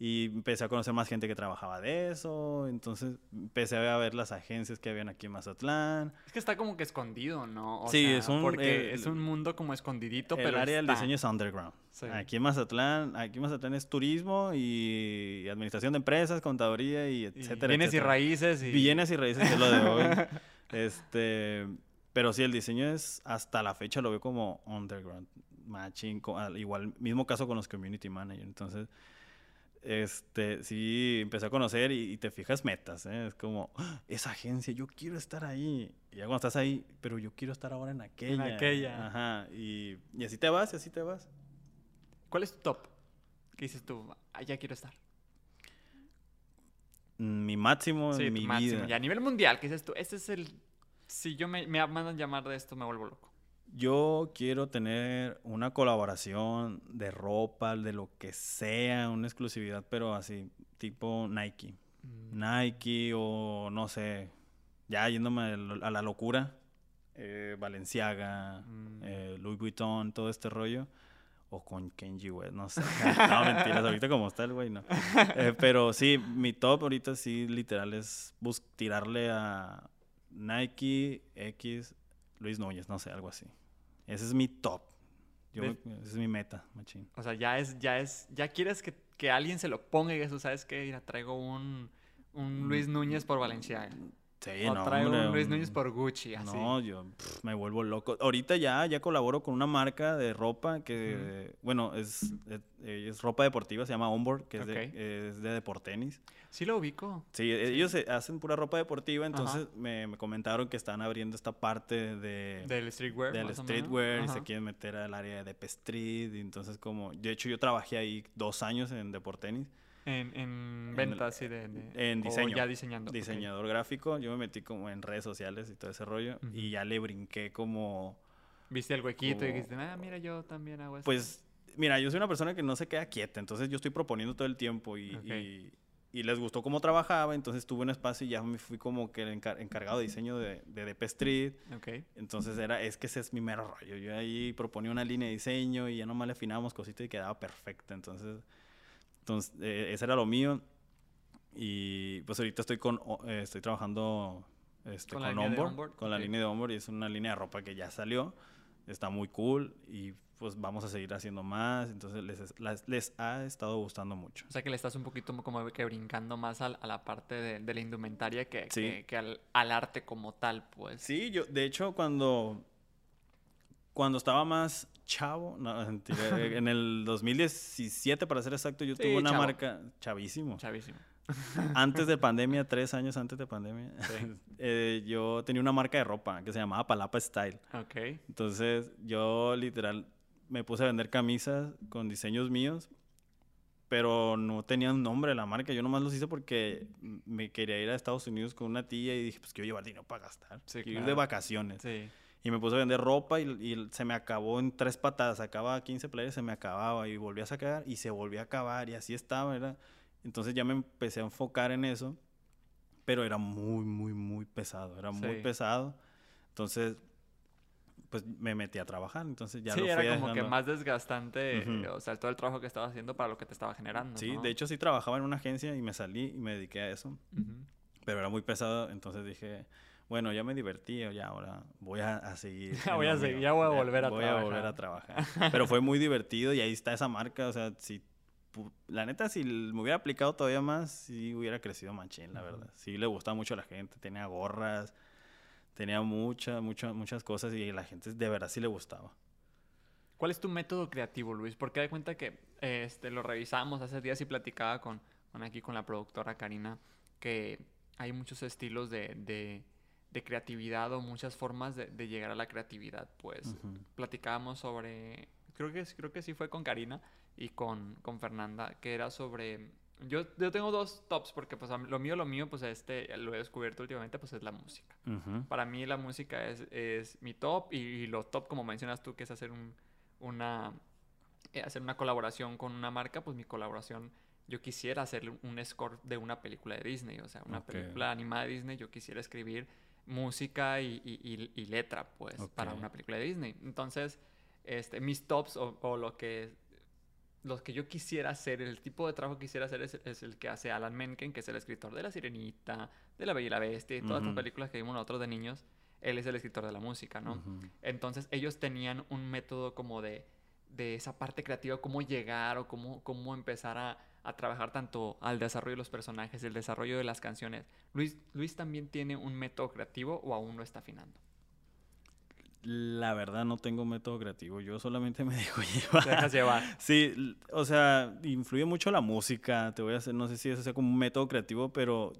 [SPEAKER 5] Y empecé a conocer más gente que trabajaba de eso. Entonces empecé a ver las agencias que habían aquí en Mazatlán.
[SPEAKER 4] Es que está como que escondido, ¿no? O
[SPEAKER 5] Sí,
[SPEAKER 4] sea,
[SPEAKER 5] es un,
[SPEAKER 4] Porque
[SPEAKER 5] eh,
[SPEAKER 4] es un mundo como escondidito,
[SPEAKER 5] el
[SPEAKER 4] pero
[SPEAKER 5] área del diseño es underground.
[SPEAKER 4] Sí.
[SPEAKER 5] Aquí en Mazatlán, aquí en Mazatlán es turismo y administración de empresas, contaduría y
[SPEAKER 4] Y
[SPEAKER 5] etcétera.
[SPEAKER 4] bienes y
[SPEAKER 5] etcétera.
[SPEAKER 4] raíces y...
[SPEAKER 5] Bienes y raíces es lo de hoy. este, pero sí, el diseño es, hasta la fecha lo veo como underground. Matching, igual, mismo caso con los community managers. Entonces, este, sí, empecé a conocer y, y te fijas metas, ¿eh? Es como, "Ah, esa agencia, yo quiero estar ahí. Y ya cuando estás ahí, pero yo quiero estar ahora en aquella.
[SPEAKER 4] aquella.
[SPEAKER 5] Ajá, y, y así te vas, y así te vas.
[SPEAKER 4] ¿Cuál es tu top? ¿Qué dices tú? Allá quiero estar.
[SPEAKER 5] Mi máximo
[SPEAKER 4] Sí,
[SPEAKER 5] en mi
[SPEAKER 4] máximo.
[SPEAKER 5] vida.
[SPEAKER 4] Y a nivel mundial, ¿qué dices tú? Este es el... Si yo me, me mandan llamar de esto, me vuelvo loco.
[SPEAKER 5] Yo quiero tener una colaboración de ropa, de lo que sea, una exclusividad, pero así, tipo Nike.
[SPEAKER 4] Mm.
[SPEAKER 5] Nike o no sé, ya yéndome a la locura, eh, Balenciaga,
[SPEAKER 4] Mm.
[SPEAKER 5] eh, Louis Vuitton, todo este rollo. O con Kenji West, no sé. No, mentiras, ahorita como está el güey, no. Eh, pero sí, mi top ahorita sí, literal, es bus tirarle a Nike, X, Luis Núñez, no sé, algo así. Ese es mi top. Yo esa es mi meta, machín.
[SPEAKER 4] O sea, ya es, ya es, ya quieres que, que alguien se lo ponga y eso, ¿sabes qué? Mira, traigo un, un Luis Núñez por Valenciaga.
[SPEAKER 5] Sí,
[SPEAKER 4] o
[SPEAKER 5] no,
[SPEAKER 4] traigo
[SPEAKER 5] hombre,
[SPEAKER 4] un Luis Núñez por Gucci, así.
[SPEAKER 5] No, yo pf, me vuelvo loco. Ahorita ya, ya colaboro con una marca de ropa que, bueno, es, es, es ropa deportiva, se llama Onboard, que es,
[SPEAKER 4] Ok.
[SPEAKER 5] de, es de deportenis.
[SPEAKER 4] Sí lo ubico.
[SPEAKER 5] Sí, ellos se- hacen pura ropa deportiva, entonces me, me comentaron que están abriendo esta parte de,
[SPEAKER 4] Del streetwear.
[SPEAKER 5] del streetwear y se quieren meter al área de Dep Street. Y entonces, como, de hecho, yo trabajé ahí dos años en deportenis.
[SPEAKER 4] En, en ventas, sí, de, de-
[SPEAKER 5] En
[SPEAKER 4] o ya diseñando.
[SPEAKER 5] Diseñador gráfico, yo me metí como en redes sociales y todo ese rollo. Y ya le brinqué como
[SPEAKER 4] Viste el huequito y dijiste, ah, mira, yo también hago esto.
[SPEAKER 5] Pues, mira, yo soy una persona que no se queda quieta, entonces yo estoy proponiendo todo el tiempo y, y- y les gustó cómo trabajaba, entonces tuve un espacio y ya me fui como que el encar- encargado de diseño de, de DP Street.
[SPEAKER 4] Ok.
[SPEAKER 5] Entonces era, es que ese es mi mero rollo. Yo ahí proponía una línea de diseño y ya nomás le afinábamos cositas y quedaba perfecta. Entonces, entonces eh, ese era lo mío. Y pues ahorita estoy con, eh, estoy trabajando este,
[SPEAKER 4] Con
[SPEAKER 5] con,
[SPEAKER 4] la línea de
[SPEAKER 5] Onboard,
[SPEAKER 4] Onboard,
[SPEAKER 5] con la línea de Onboard y es una línea de ropa que ya salió. Está muy cool y pues vamos a seguir haciendo más. Entonces les, es- las- les ha estado gustando mucho.
[SPEAKER 4] O sea que le estás un poquito como que brincando más al- a, la parte de, de la indumentaria que,
[SPEAKER 5] Sí.
[SPEAKER 4] que, que al, al arte como tal, pues.
[SPEAKER 5] Sí, yo, de hecho, cuando, cuando estaba más chavo, no, eh, en el 2017, para ser exacto, yo
[SPEAKER 4] Sí,
[SPEAKER 5] tuve una
[SPEAKER 4] chavo.
[SPEAKER 5] marca chavísimo.
[SPEAKER 4] Chavísimo.
[SPEAKER 5] Antes de pandemia, tres años antes de pandemia,
[SPEAKER 4] Sí.
[SPEAKER 5] eh, yo tenía una marca de ropa que se llamaba Palapa Style.
[SPEAKER 4] Ok.
[SPEAKER 5] Entonces, yo literal me puse a vender camisas con diseños míos, pero no tenía un nombre de la marca. Yo nomás los hice porque me quería ir a Estados Unidos con una tía y dije, pues quiero llevar dinero para gastar.
[SPEAKER 4] Sí,
[SPEAKER 5] quiero ir de
[SPEAKER 4] claro.
[SPEAKER 5] vacaciones.
[SPEAKER 4] Sí.
[SPEAKER 5] Y me puse a vender ropa y, y se me acabó en tres patadas. Sacaba 15 players, se me acababa y volví a sacar y se volvió a acabar y así estaba, ¿verdad? Entonces ya me empecé a enfocar en eso, pero era muy, muy, muy pesado. Era muy
[SPEAKER 4] Sí.
[SPEAKER 5] pesado. Entonces, pues me metí a trabajar. Entonces ya
[SPEAKER 4] sí,
[SPEAKER 5] lo fui
[SPEAKER 4] era como que
[SPEAKER 5] dejando.
[SPEAKER 4] más desgastante,
[SPEAKER 5] Ujú.
[SPEAKER 4] eh, o sea, todo el trabajo que estabas haciendo para lo que te estaba generando.
[SPEAKER 5] Sí,
[SPEAKER 4] ¿no?
[SPEAKER 5] de hecho sí trabajaba en una agencia y me salí y me dediqué a eso.
[SPEAKER 4] Ujú.
[SPEAKER 5] pero era muy pesado, entonces dije, bueno, ya me divertí, ya ahora voy a, a seguir.
[SPEAKER 4] Ya voy a seguir, ya voy a volver a
[SPEAKER 5] voy a volver a trabajar. Pero fue muy divertido y ahí está esa marca, o sea, si la neta, si me hubiera aplicado todavía más, sí hubiera crecido machín, la verdad. Sí le gustaba mucho a la gente, tenía gorras, tenía muchas, muchas, muchas cosas y la gente de verdad sí le gustaba.
[SPEAKER 4] ¿Cuál es tu método creativo, Luis? Porque de cuenta que este, lo revisamos hace días y platicaba con, con aquí con la productora Karina que hay muchos estilos de, de- de creatividad o muchas formas de, de llegar a la creatividad. Pues platicábamos sobre, creo que, creo que sí fue con Karina y con, con Fernanda, que era sobre... Yo, yo tengo dos tops porque pues lo mío, lo mío, pues este, lo he descubierto últimamente, pues es la música. Para mí la música es, es mi top y, y lo top, como mencionas tú, que es hacer un, una, eh, hacer una colaboración con una marca, pues mi colaboración, yo quisiera hacer un score de una película de Disney, o sea, una película animada de Disney, yo quisiera escribir música y, y- y- y letra, pues, para
[SPEAKER 5] Ok.
[SPEAKER 4] una película de Disney. Entonces, este, mis tops o, o lo que... Los que yo quisiera hacer, el tipo de trabajo que quisiera hacer es, es el que hace Alan Menken, que es el escritor de La Sirenita, de La Bella y la Bestia y todas estas
[SPEAKER 5] Ujú.
[SPEAKER 4] películas que vimos nosotros de niños. Él es el escritor de la música, ¿no?
[SPEAKER 5] Ujú.
[SPEAKER 4] Entonces ellos tenían un método como de, de esa parte creativa, cómo llegar o cómo, cómo empezar a, a trabajar tanto al desarrollo de los personajes, el desarrollo de las canciones. Luis, Luis también tiene un método creativo o aún lo está afinando.
[SPEAKER 5] La verdad no tengo método creativo, yo solamente me dejo llevar.
[SPEAKER 4] Te dejas llevar.
[SPEAKER 5] Sí, o sea, influye mucho la música, te voy a hacer, no sé si eso sea como un método creativo, pero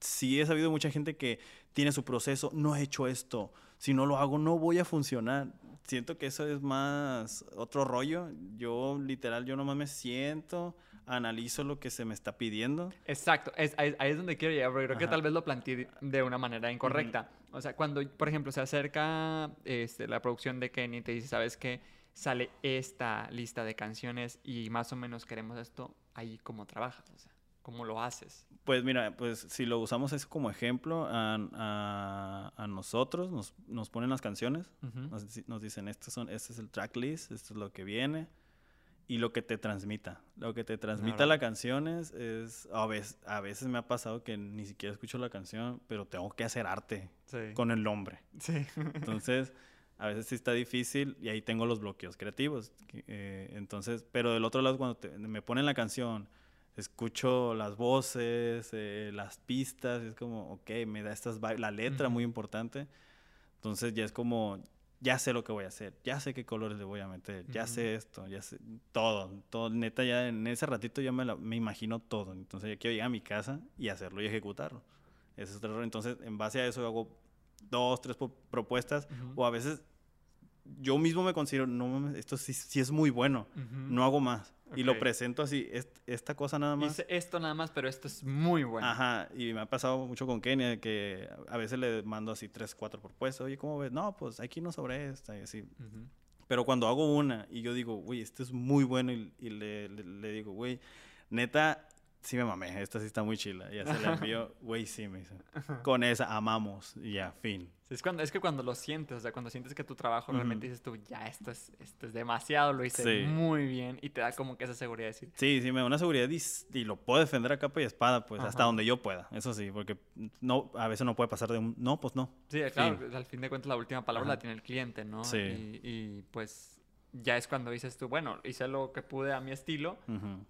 [SPEAKER 5] sí he sabido mucha gente que tiene su proceso, no he hecho esto, si no lo hago no voy a funcionar. Siento que eso es más otro rollo. Yo literal, yo nomás me siento, analizo lo que se me está pidiendo.
[SPEAKER 4] Exacto, es, ahí, ahí es donde quiero llegar, porque creo que tal vez lo planteé de- una manera incorrecta. O sea, cuando, por ejemplo, se acerca este, la producción de Kenny y te dice, ¿sabes qué? Sale esta lista de canciones y más o menos queremos esto, ahí cómo trabajas, o sea, cómo lo haces.
[SPEAKER 5] Pues mira, pues si lo usamos eso como ejemplo a, a- a nosotros, nos, nos ponen las canciones,
[SPEAKER 4] Ujú.
[SPEAKER 5] nos, dici- nos dicen, este, son, este es el tracklist, esto es lo que viene y lo que te transmita. Lo que te transmita
[SPEAKER 4] Claro.
[SPEAKER 5] la canción es, es- a, veces, a veces me ha pasado que ni siquiera escucho la canción, pero tengo que hacer arte
[SPEAKER 4] Sí.
[SPEAKER 5] con el nombre.
[SPEAKER 4] Sí.
[SPEAKER 5] Entonces, a veces sí está difícil y ahí tengo los bloqueos creativos. eh, entonces, pero del otro lado, cuando te- me ponen la canción, escucho las voces, eh, las pistas, es como, ok, me da estas la letra muy importante. Entonces ya es como, ya sé lo que voy a hacer, ya sé qué colores le voy a meter, ya
[SPEAKER 4] Ujú.
[SPEAKER 5] sé esto, ya sé todo, todo, neta, ya en ese ratito ya me, la- me imagino todo. Entonces ya quiero llegar a mi casa y hacerlo y ejecutarlo. Ese es otro. Entonces, en base a eso hago dos, tres propuestas
[SPEAKER 4] Ujú.
[SPEAKER 5] o a veces yo mismo me considero, no esto sí, sí es muy bueno, no hago más. Y lo presento así, "Est- esta cosa nada más.
[SPEAKER 4] Hice esto nada más, pero esto es muy bueno.
[SPEAKER 5] Ajá, y me ha pasado mucho con Kenia que a veces le mando así tres, cuatro propuestas. Oye, ¿cómo ves? No, pues aquí no sobre esta y así.
[SPEAKER 4] Ujú.
[SPEAKER 5] Pero cuando hago una y yo digo, güey, este es muy bueno y, y le, le- le digo, güey, neta, sí me mamé, esta sí está muy chila. Y ya se la envío, güey, sí, me dice. Con esa amamos y ya, fin.
[SPEAKER 4] Sí, Es, cuando, es que cuando lo sientes, o sea, cuando sientes que tu trabajo realmente dices tú, ya, esto es, esto es demasiado, lo hice
[SPEAKER 5] Sí.
[SPEAKER 4] muy bien y te da como que esa seguridad de decir,
[SPEAKER 5] Sí, sí, me da una seguridad y, lo puedo defender a capa y espada, pues hasta donde yo pueda, eso sí, porque no, a veces no puede pasar de un, no, pues no.
[SPEAKER 4] Sí, claro, al fin de cuentas la última palabra
[SPEAKER 5] Ajá.
[SPEAKER 4] la tiene el cliente, ¿no?
[SPEAKER 5] Sí.
[SPEAKER 4] Y, y, pues ya es cuando dices tú, bueno, hice lo que pude a mi estilo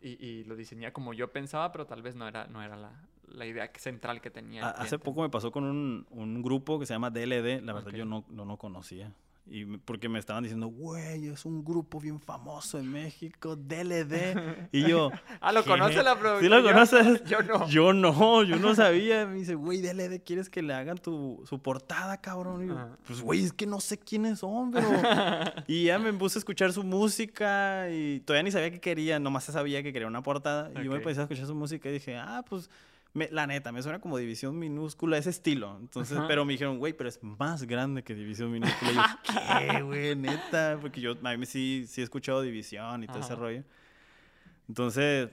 [SPEAKER 4] y, y lo diseñé como yo pensaba, pero tal vez no era, no era la, la idea central que tenía.
[SPEAKER 5] Hace poco me pasó con un, un grupo que se llama DLD, la verdad yo no, no, no conocía. Y porque me estaban diciendo, güey, es un grupo bien famoso en México, DLD. Y yo,
[SPEAKER 4] Ah, ¿lo
[SPEAKER 5] ¿qué?
[SPEAKER 4] conoce la
[SPEAKER 5] ¿Sí
[SPEAKER 4] producción?
[SPEAKER 5] lo conoces?
[SPEAKER 4] Yo no.
[SPEAKER 5] Yo no, yo no sabía. Me dice, güey, DLD, ¿quieres que le hagan tu, su portada, cabrón? Y yo, pues, güey, es que no sé quiénes son, pero... y ya me puse a escuchar su música y todavía ni sabía qué quería, nomás sabía que quería una portada. Y yo me empecé a escuchar su música y dije, ah, pues, me- la neta, me suena como División Minúscula, ese estilo. Entonces,
[SPEAKER 4] Ajá.
[SPEAKER 5] pero me dijeron, güey, pero es más grande que División Minúscula. Y yo, ¿qué, güey, neta? Porque yo a mí sí, sí he escuchado División y todo ese rollo. Entonces,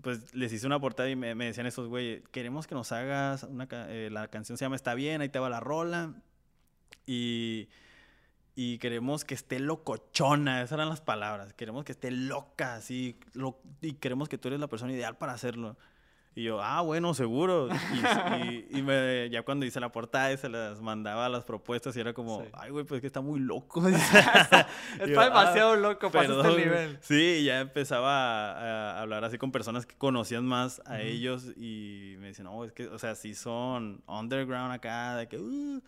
[SPEAKER 5] pues les hice una portada y me, me decían esos, güey, queremos que nos hagas una, eh, la canción se llama Está bien, ahí te va la rola. Y, y queremos que esté locochona, esas eran las palabras. Queremos que esté loca, así, lo- y queremos que tú eres la persona ideal para hacerlo. Y yo, ah, bueno, seguro. Y, y- y me- ya cuando hice la portada y se las mandaba las propuestas y era como,
[SPEAKER 4] Sí.
[SPEAKER 5] ay, güey, pues es que está muy loco.
[SPEAKER 4] Está
[SPEAKER 5] Yo, "Ah,
[SPEAKER 4] demasiado loco, el
[SPEAKER 5] güey".
[SPEAKER 4] nivel.
[SPEAKER 5] Sí, y ya empezaba a, a hablar así con personas que conocían más a ellos y me dicen, no, es que, o sea, sí son underground acá, de que, "Uh",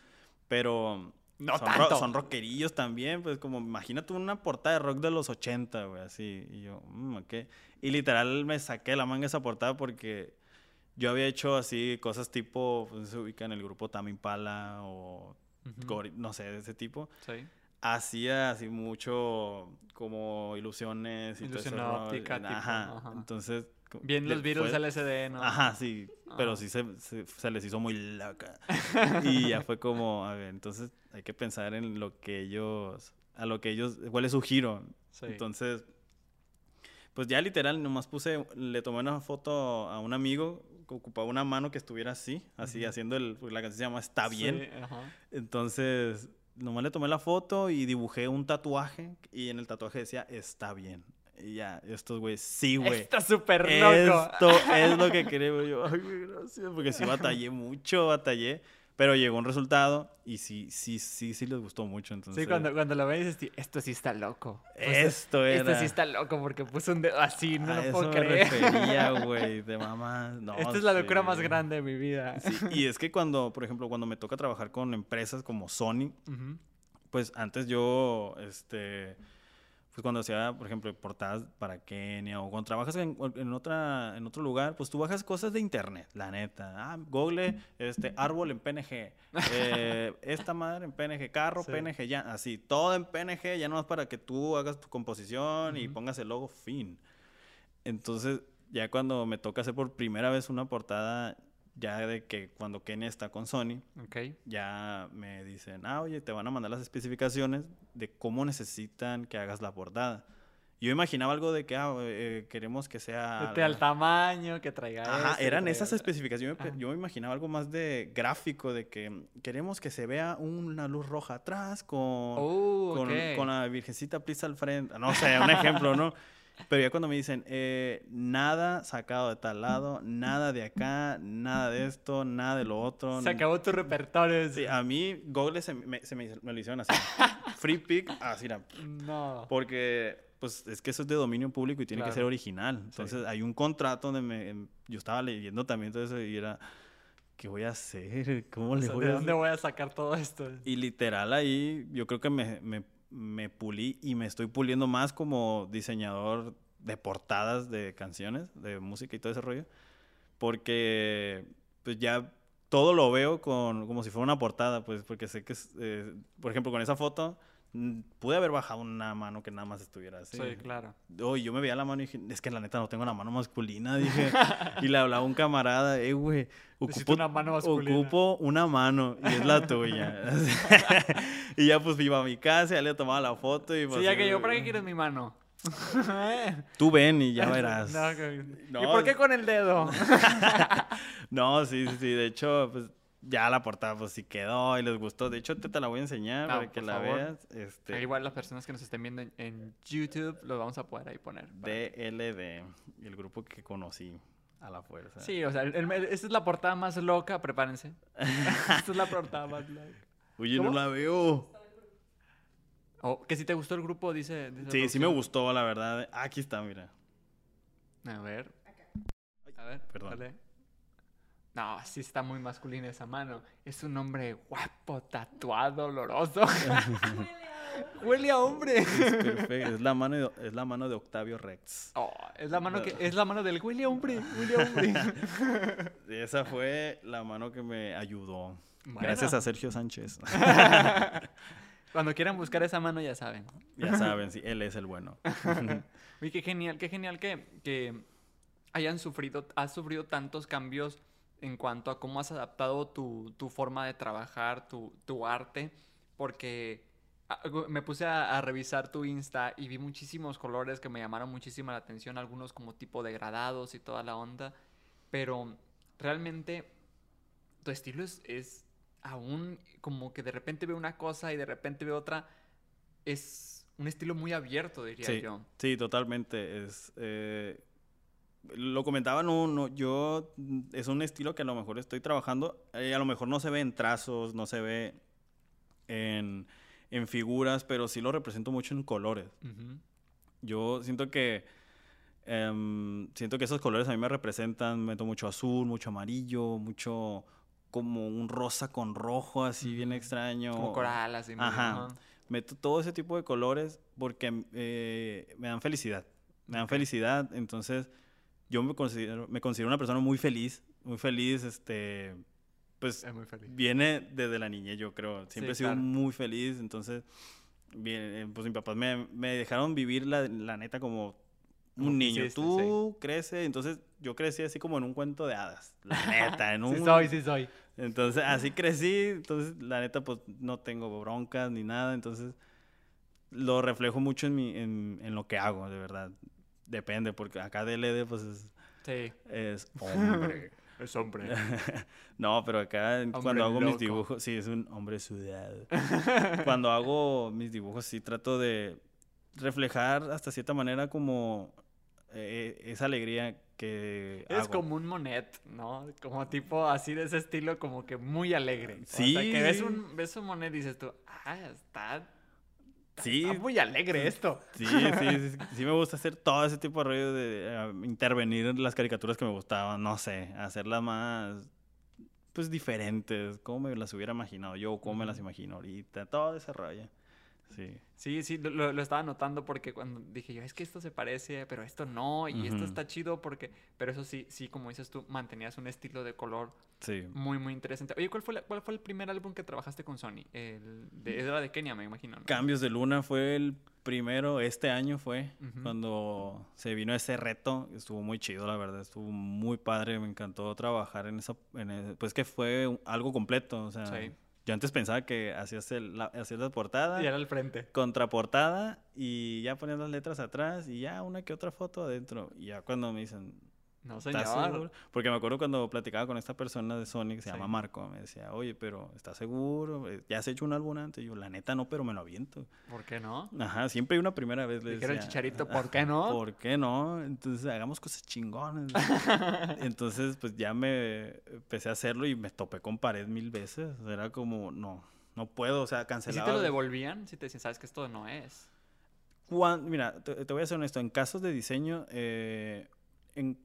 [SPEAKER 5] pero
[SPEAKER 4] No
[SPEAKER 5] son, ro-
[SPEAKER 4] tanto.
[SPEAKER 5] son rockerillos también, pues como imagínate una portada de rock de los 80, güey, así. Y yo, "Mm, ok. Y literal me saqué la manga esa portada porque yo había hecho así cosas tipo, pues se ubica en el grupo Tame Impala o. Gori- no sé, de ese tipo
[SPEAKER 4] Sí.
[SPEAKER 5] Hacía así mucho como ilusiones y todo
[SPEAKER 4] Ilusión
[SPEAKER 5] rollo.
[SPEAKER 4] óptica, tipo,
[SPEAKER 5] ajá.
[SPEAKER 4] ajá.
[SPEAKER 5] Entonces
[SPEAKER 4] Bien los Beatles
[SPEAKER 5] fue-
[SPEAKER 4] LSD, ¿no?
[SPEAKER 5] Ajá, sí, pero
[SPEAKER 4] Ah.
[SPEAKER 5] sí se, se, se les hizo muy loca. y ya fue como, a ver, entonces hay que pensar en lo que ellos, a lo que ellos, cuál es su giro.
[SPEAKER 4] Sí.
[SPEAKER 5] Entonces, pues ya literal, nomás puse, le tomé una foto a un amigo que ocupaba una mano que estuviera así, así haciendo el, porque la canción se llama Está bien.
[SPEAKER 4] Sí, ajá.
[SPEAKER 5] Entonces, nomás le tomé la foto y dibujé un tatuaje y en el tatuaje decía, está bien. Y ya, estos güeyes, sí, güey.
[SPEAKER 4] Está súper loco.
[SPEAKER 5] Esto es lo que queremos. Yo, ay, gracias. Porque sí batallé mucho, batallé. Pero llegó un resultado y sí, sí, sí, sí les gustó mucho. Entonces,
[SPEAKER 4] Sí, cuando, cuando lo ves dices, "Sí, esto sí está loco.
[SPEAKER 5] Esto
[SPEAKER 4] Esto
[SPEAKER 5] era.
[SPEAKER 4] sí está loco porque puso un dedo así, no
[SPEAKER 5] a
[SPEAKER 4] lo
[SPEAKER 5] eso
[SPEAKER 4] puedo
[SPEAKER 5] me
[SPEAKER 4] creer.
[SPEAKER 5] refería, güey, de mamá. No,
[SPEAKER 4] Esta es la locura más grande de mi vida.
[SPEAKER 5] Sí, y es que cuando, por ejemplo, cuando me toca trabajar con empresas como Sony,
[SPEAKER 4] Ujú.
[SPEAKER 5] Pues antes yo, este, pues cuando hacía, por ejemplo, portadas para Kenia o cuando trabajas en, en otra, en otro lugar, pues tú bajas cosas de internet, la neta. Ah, Google, este, árbol en PNG, eh, esta madre en PNG, carro,
[SPEAKER 4] Sí.
[SPEAKER 5] PNG, ya, así, todo en PNG, ya nomás para que tú hagas tu composición y
[SPEAKER 4] Ujú.
[SPEAKER 5] pongas el logo, fin. Entonces, ya cuando me toca hacer por primera vez una portada, ya de que cuando Kenia está con Sony,
[SPEAKER 4] Ok.
[SPEAKER 5] ya me dicen, ah, oye, te van a mandar las especificaciones de cómo necesitan que hagas la portada. Yo imaginaba algo de que, ah, eh, queremos que sea...
[SPEAKER 4] Vete al tamaño, que traiga
[SPEAKER 5] Ajá,
[SPEAKER 4] que
[SPEAKER 5] eran
[SPEAKER 4] traiga-
[SPEAKER 5] esas especificaciones. Yo me,
[SPEAKER 4] Ajá.
[SPEAKER 5] yo me imaginaba algo más de gráfico, de que queremos que se vea una luz roja atrás con,
[SPEAKER 4] Oh,
[SPEAKER 5] con,
[SPEAKER 4] ok.
[SPEAKER 5] con la virgencita plisa al frente. No sé, un ejemplo, ¿no? Pero ya cuando me dicen, eh, nada sacado de tal lado, nada de acá, nada de esto, nada de lo otro.
[SPEAKER 4] Se acabó tu repertorio.
[SPEAKER 5] Sí, a mí Google se me, se me, me lo hicieron así. Free pick, así era.
[SPEAKER 4] No.
[SPEAKER 5] Porque, pues, es que eso es de dominio público y tiene que
[SPEAKER 4] Claro.
[SPEAKER 5] ser original. Entonces, hay un contrato donde me, em, yo estaba leyendo también todo eso y era, ¿qué voy a hacer? ¿Cómo
[SPEAKER 4] O
[SPEAKER 5] le
[SPEAKER 4] sea,
[SPEAKER 5] voy
[SPEAKER 4] ¿De
[SPEAKER 5] a
[SPEAKER 4] dónde voy a sacar todo esto?
[SPEAKER 5] Y literal ahí, yo creo que me, me, me pulí y me estoy puliendo más como diseñador de portadas de canciones, de música y todo ese rollo. Porque, pues, ya todo lo veo con, como si fuera una portada, pues, porque sé que, eh, por ejemplo, con esa foto, pude haber bajado una mano que nada más estuviera así.
[SPEAKER 4] Sí, claro.
[SPEAKER 5] Oh, yo me veía la mano y dije, es que la neta no tengo la mano masculina, dije. y le hablaba a un camarada, eh, güey, ocupo,
[SPEAKER 4] una mano masculina".
[SPEAKER 5] ocupo una mano y es la tuya. y ya pues iba a mi casa, ya le tomaba la foto y pues...
[SPEAKER 4] Sí, ya que yo, ¿para qué quieres mi mano?
[SPEAKER 5] Tú ven y ya verás.
[SPEAKER 4] No, que-
[SPEAKER 5] No,
[SPEAKER 4] ¿Y por qué con el dedo?
[SPEAKER 5] No, sí, sí, sí, de hecho, pues ya la portada pues sí quedó y les gustó. De hecho, te, te la voy a enseñar
[SPEAKER 4] No,
[SPEAKER 5] para que la
[SPEAKER 4] favor.
[SPEAKER 5] veas. Este,
[SPEAKER 4] Igual las personas que nos estén viendo en, en YouTube lo vamos a poder ahí poner.
[SPEAKER 5] DLD, el grupo que conocí a la fuerza.
[SPEAKER 4] Sí, o sea, el- el- esta es la portada más loca, prepárense. esta es la portada más loca.
[SPEAKER 5] Oye,
[SPEAKER 4] ¿Cómo?
[SPEAKER 5] no la veo.
[SPEAKER 4] Oh, que si te gustó el grupo, dice. dice
[SPEAKER 5] Sí, sí me gustó, la verdad. Ah, aquí está, mira.
[SPEAKER 4] A ver. A ver.
[SPEAKER 5] Perdón.
[SPEAKER 4] dale. No, sí está muy masculina esa mano. Es un hombre guapo, tatuado, oloroso. Huele a hombre.
[SPEAKER 5] Es perfecto. Es la mano de, es la mano de Octavio Rex.
[SPEAKER 4] Oh, es la mano que es la mano del huele a hombre, huele a hombre.
[SPEAKER 5] Esa fue la mano que me ayudó.
[SPEAKER 4] Bueno.
[SPEAKER 5] Gracias a Sergio Sánchez.
[SPEAKER 4] Cuando quieran buscar esa mano ya saben.
[SPEAKER 5] ya saben, sí, él es el bueno.
[SPEAKER 4] Uy, qué genial, qué genial que, que hayan sufrido, has sufrido tantos cambios en cuanto a cómo has adaptado tu, tu forma de trabajar, tu, tu arte, porque ah, me puse a, a revisar tu Insta y vi muchísimos colores que me llamaron muchísimo la atención, algunos como tipo degradados y toda la onda, pero realmente tu estilo es, es aún como que de repente veo una cosa y de repente veo otra, es un estilo muy abierto, diría
[SPEAKER 5] Sí,
[SPEAKER 4] yo.
[SPEAKER 5] sí, totalmente. Es, eh, lo comentaba, no, no, yo, mm, es un estilo que a lo mejor estoy trabajando, eh, a lo mejor no se ve en trazos, no se ve en, en figuras, pero sí lo represento mucho en colores. Yo siento que em, siento que esos colores a mí me representan, meto mucho azul, mucho amarillo, mucho como un rosa con rojo, así bien extraño.
[SPEAKER 4] Como coral, así.
[SPEAKER 5] Ajá. Meto todo ese tipo de colores porque eh, me dan felicidad. Me dan felicidad, entonces yo me considero, me considero una persona muy feliz, muy feliz, este, pues
[SPEAKER 4] Es muy feliz.
[SPEAKER 5] viene desde la niñez, yo creo. Siempre he sido
[SPEAKER 4] claro.
[SPEAKER 5] muy feliz, entonces, bien, eh, pues mis papás me, me dejaron vivir la, la neta como un niño. Tú creces, entonces yo crecí así como en un cuento de hadas, la neta, en un...
[SPEAKER 4] Sí soy, sí soy.
[SPEAKER 5] Entonces, así crecí, entonces, la neta, pues no tengo broncas ni nada, entonces lo reflejo mucho en, mi, en, en lo que hago, de verdad. Depende, porque acá DLD, pues es,
[SPEAKER 4] Sí.
[SPEAKER 5] es hombre.
[SPEAKER 4] Es hombre.
[SPEAKER 5] no, pero acá
[SPEAKER 4] Hombre
[SPEAKER 5] cuando hago mis dibujos, sí, es un hombre sudado. cuando hago mis dibujos, sí trato de reflejar hasta cierta manera como eh, esa alegría que
[SPEAKER 4] Es
[SPEAKER 5] hago.
[SPEAKER 4] como un monet, ¿no? Como tipo así de ese estilo, como que muy alegre. O
[SPEAKER 5] Sí,
[SPEAKER 4] sea, que ves un, ves un monet y dices tú, ah, está,
[SPEAKER 5] Sí,
[SPEAKER 4] está muy alegre esto.
[SPEAKER 5] Sí, sí, sí, sí me gusta hacer todo ese tipo de rollo de eh, intervenir en las caricaturas que me gustaban, no sé, hacerlas más, pues diferentes, cómo me las hubiera imaginado yo, cómo me las imagino ahorita, todo ese rollo. Sí.
[SPEAKER 4] Sí, sí, lo- estaba notando porque cuando dije yo, es que esto se parece, pero esto no, y esto está chido porque, pero eso sí, sí, como dices tú, mantenías un estilo de color
[SPEAKER 5] Sí.
[SPEAKER 4] muy, muy interesante. Oye, ¿cuál fue, la- cuál fue el primer álbum que trabajaste con Sony? El de, era de Kenia, me imagino, ¿no?
[SPEAKER 5] Cambios de Luna fue el primero, este año fue, cuando se vino ese reto, estuvo muy chido, la verdad, estuvo muy padre, me encantó trabajar en esa, en e- pues que fue algo completo, o sea,
[SPEAKER 4] Sí.
[SPEAKER 5] Yo antes pensaba que hacías, el, la, hacías la portada,
[SPEAKER 4] Y era al frente.
[SPEAKER 5] contraportada y ya ponías las letras atrás y ya una que otra foto adentro. Y ya cuando me dicen,
[SPEAKER 4] No,
[SPEAKER 5] ¿estás
[SPEAKER 4] señor.
[SPEAKER 5] seguro? Porque me acuerdo cuando platicaba con esta persona de Sony que se llama. Marco, me decía, oye, pero ¿estás seguro? Eh, ¿Ya has hecho un álbum antes? Y yo, la neta no, pero me lo aviento.
[SPEAKER 4] ¿Por qué no?
[SPEAKER 5] Ajá, siempre hay una primera vez. Le
[SPEAKER 4] Dijeron
[SPEAKER 5] decía,
[SPEAKER 4] Chicharito,
[SPEAKER 5] "Ah,
[SPEAKER 4] ¿por qué no?"
[SPEAKER 5] ¿Por qué no? Entonces hagamos cosas chingonas. Entonces, pues ya me empecé a hacerlo y me topé con pared mil veces. Era como, no, no puedo, o sea,
[SPEAKER 4] ¿Y si
[SPEAKER 5] cancelaba.
[SPEAKER 4] te lo devolvían? Si te decían, sabes que esto no es.
[SPEAKER 5] Cuan- mira, te, te voy a ser honesto, en casos de diseño, eh, en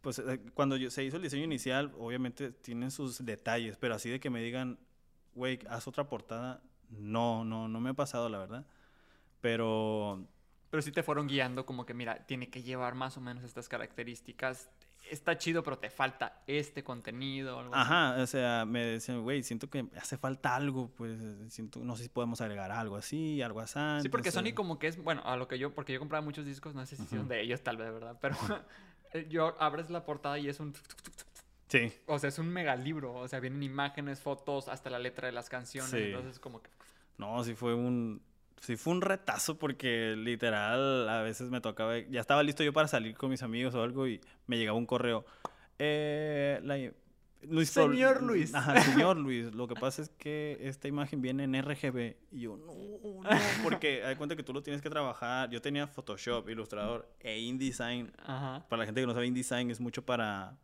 [SPEAKER 5] pues, eh, cuando yo- se hizo el diseño inicial, obviamente tienen sus detalles, pero así de que me digan, güey, haz otra portada, no, no, no me ha pasado, la verdad. Pero
[SPEAKER 4] Pero sí te fueron guiando como que, mira, tiene que llevar más o menos estas características. Está chido, pero te falta este contenido. Algo así.
[SPEAKER 5] Ajá, o sea, me decían, güey, siento que hace falta algo, pues, siento, no sé si podemos agregar algo así, algo así.
[SPEAKER 4] Sí, porque Sony como que es, bueno, a lo que yo, porque yo compraba muchos discos, no sé si son de ellos tal vez, ¿verdad? Pero yo abres la portada y es un,
[SPEAKER 5] Sí,
[SPEAKER 4] o sea, es un mega libro, o sea, vienen imágenes, fotos, hasta la letra de las canciones,
[SPEAKER 5] Sí.
[SPEAKER 4] entonces como que,
[SPEAKER 5] no, sí fue un, sí fue un retazo porque literal a veces me tocaba, ya estaba listo yo para salir con mis amigos o algo y me llegaba un correo. Eh, la- Luis Pro-
[SPEAKER 4] Señor Luis.
[SPEAKER 5] Ajá, señor Luis. Lo que pasa es que esta imagen viene en RGB. Y yo, no, no, porque hay cuenta que tú lo tienes que trabajar. Yo tenía Photoshop, Ilustrador e InDesign.
[SPEAKER 4] ajá,
[SPEAKER 5] Para la gente que no sabe, InDesign es mucho para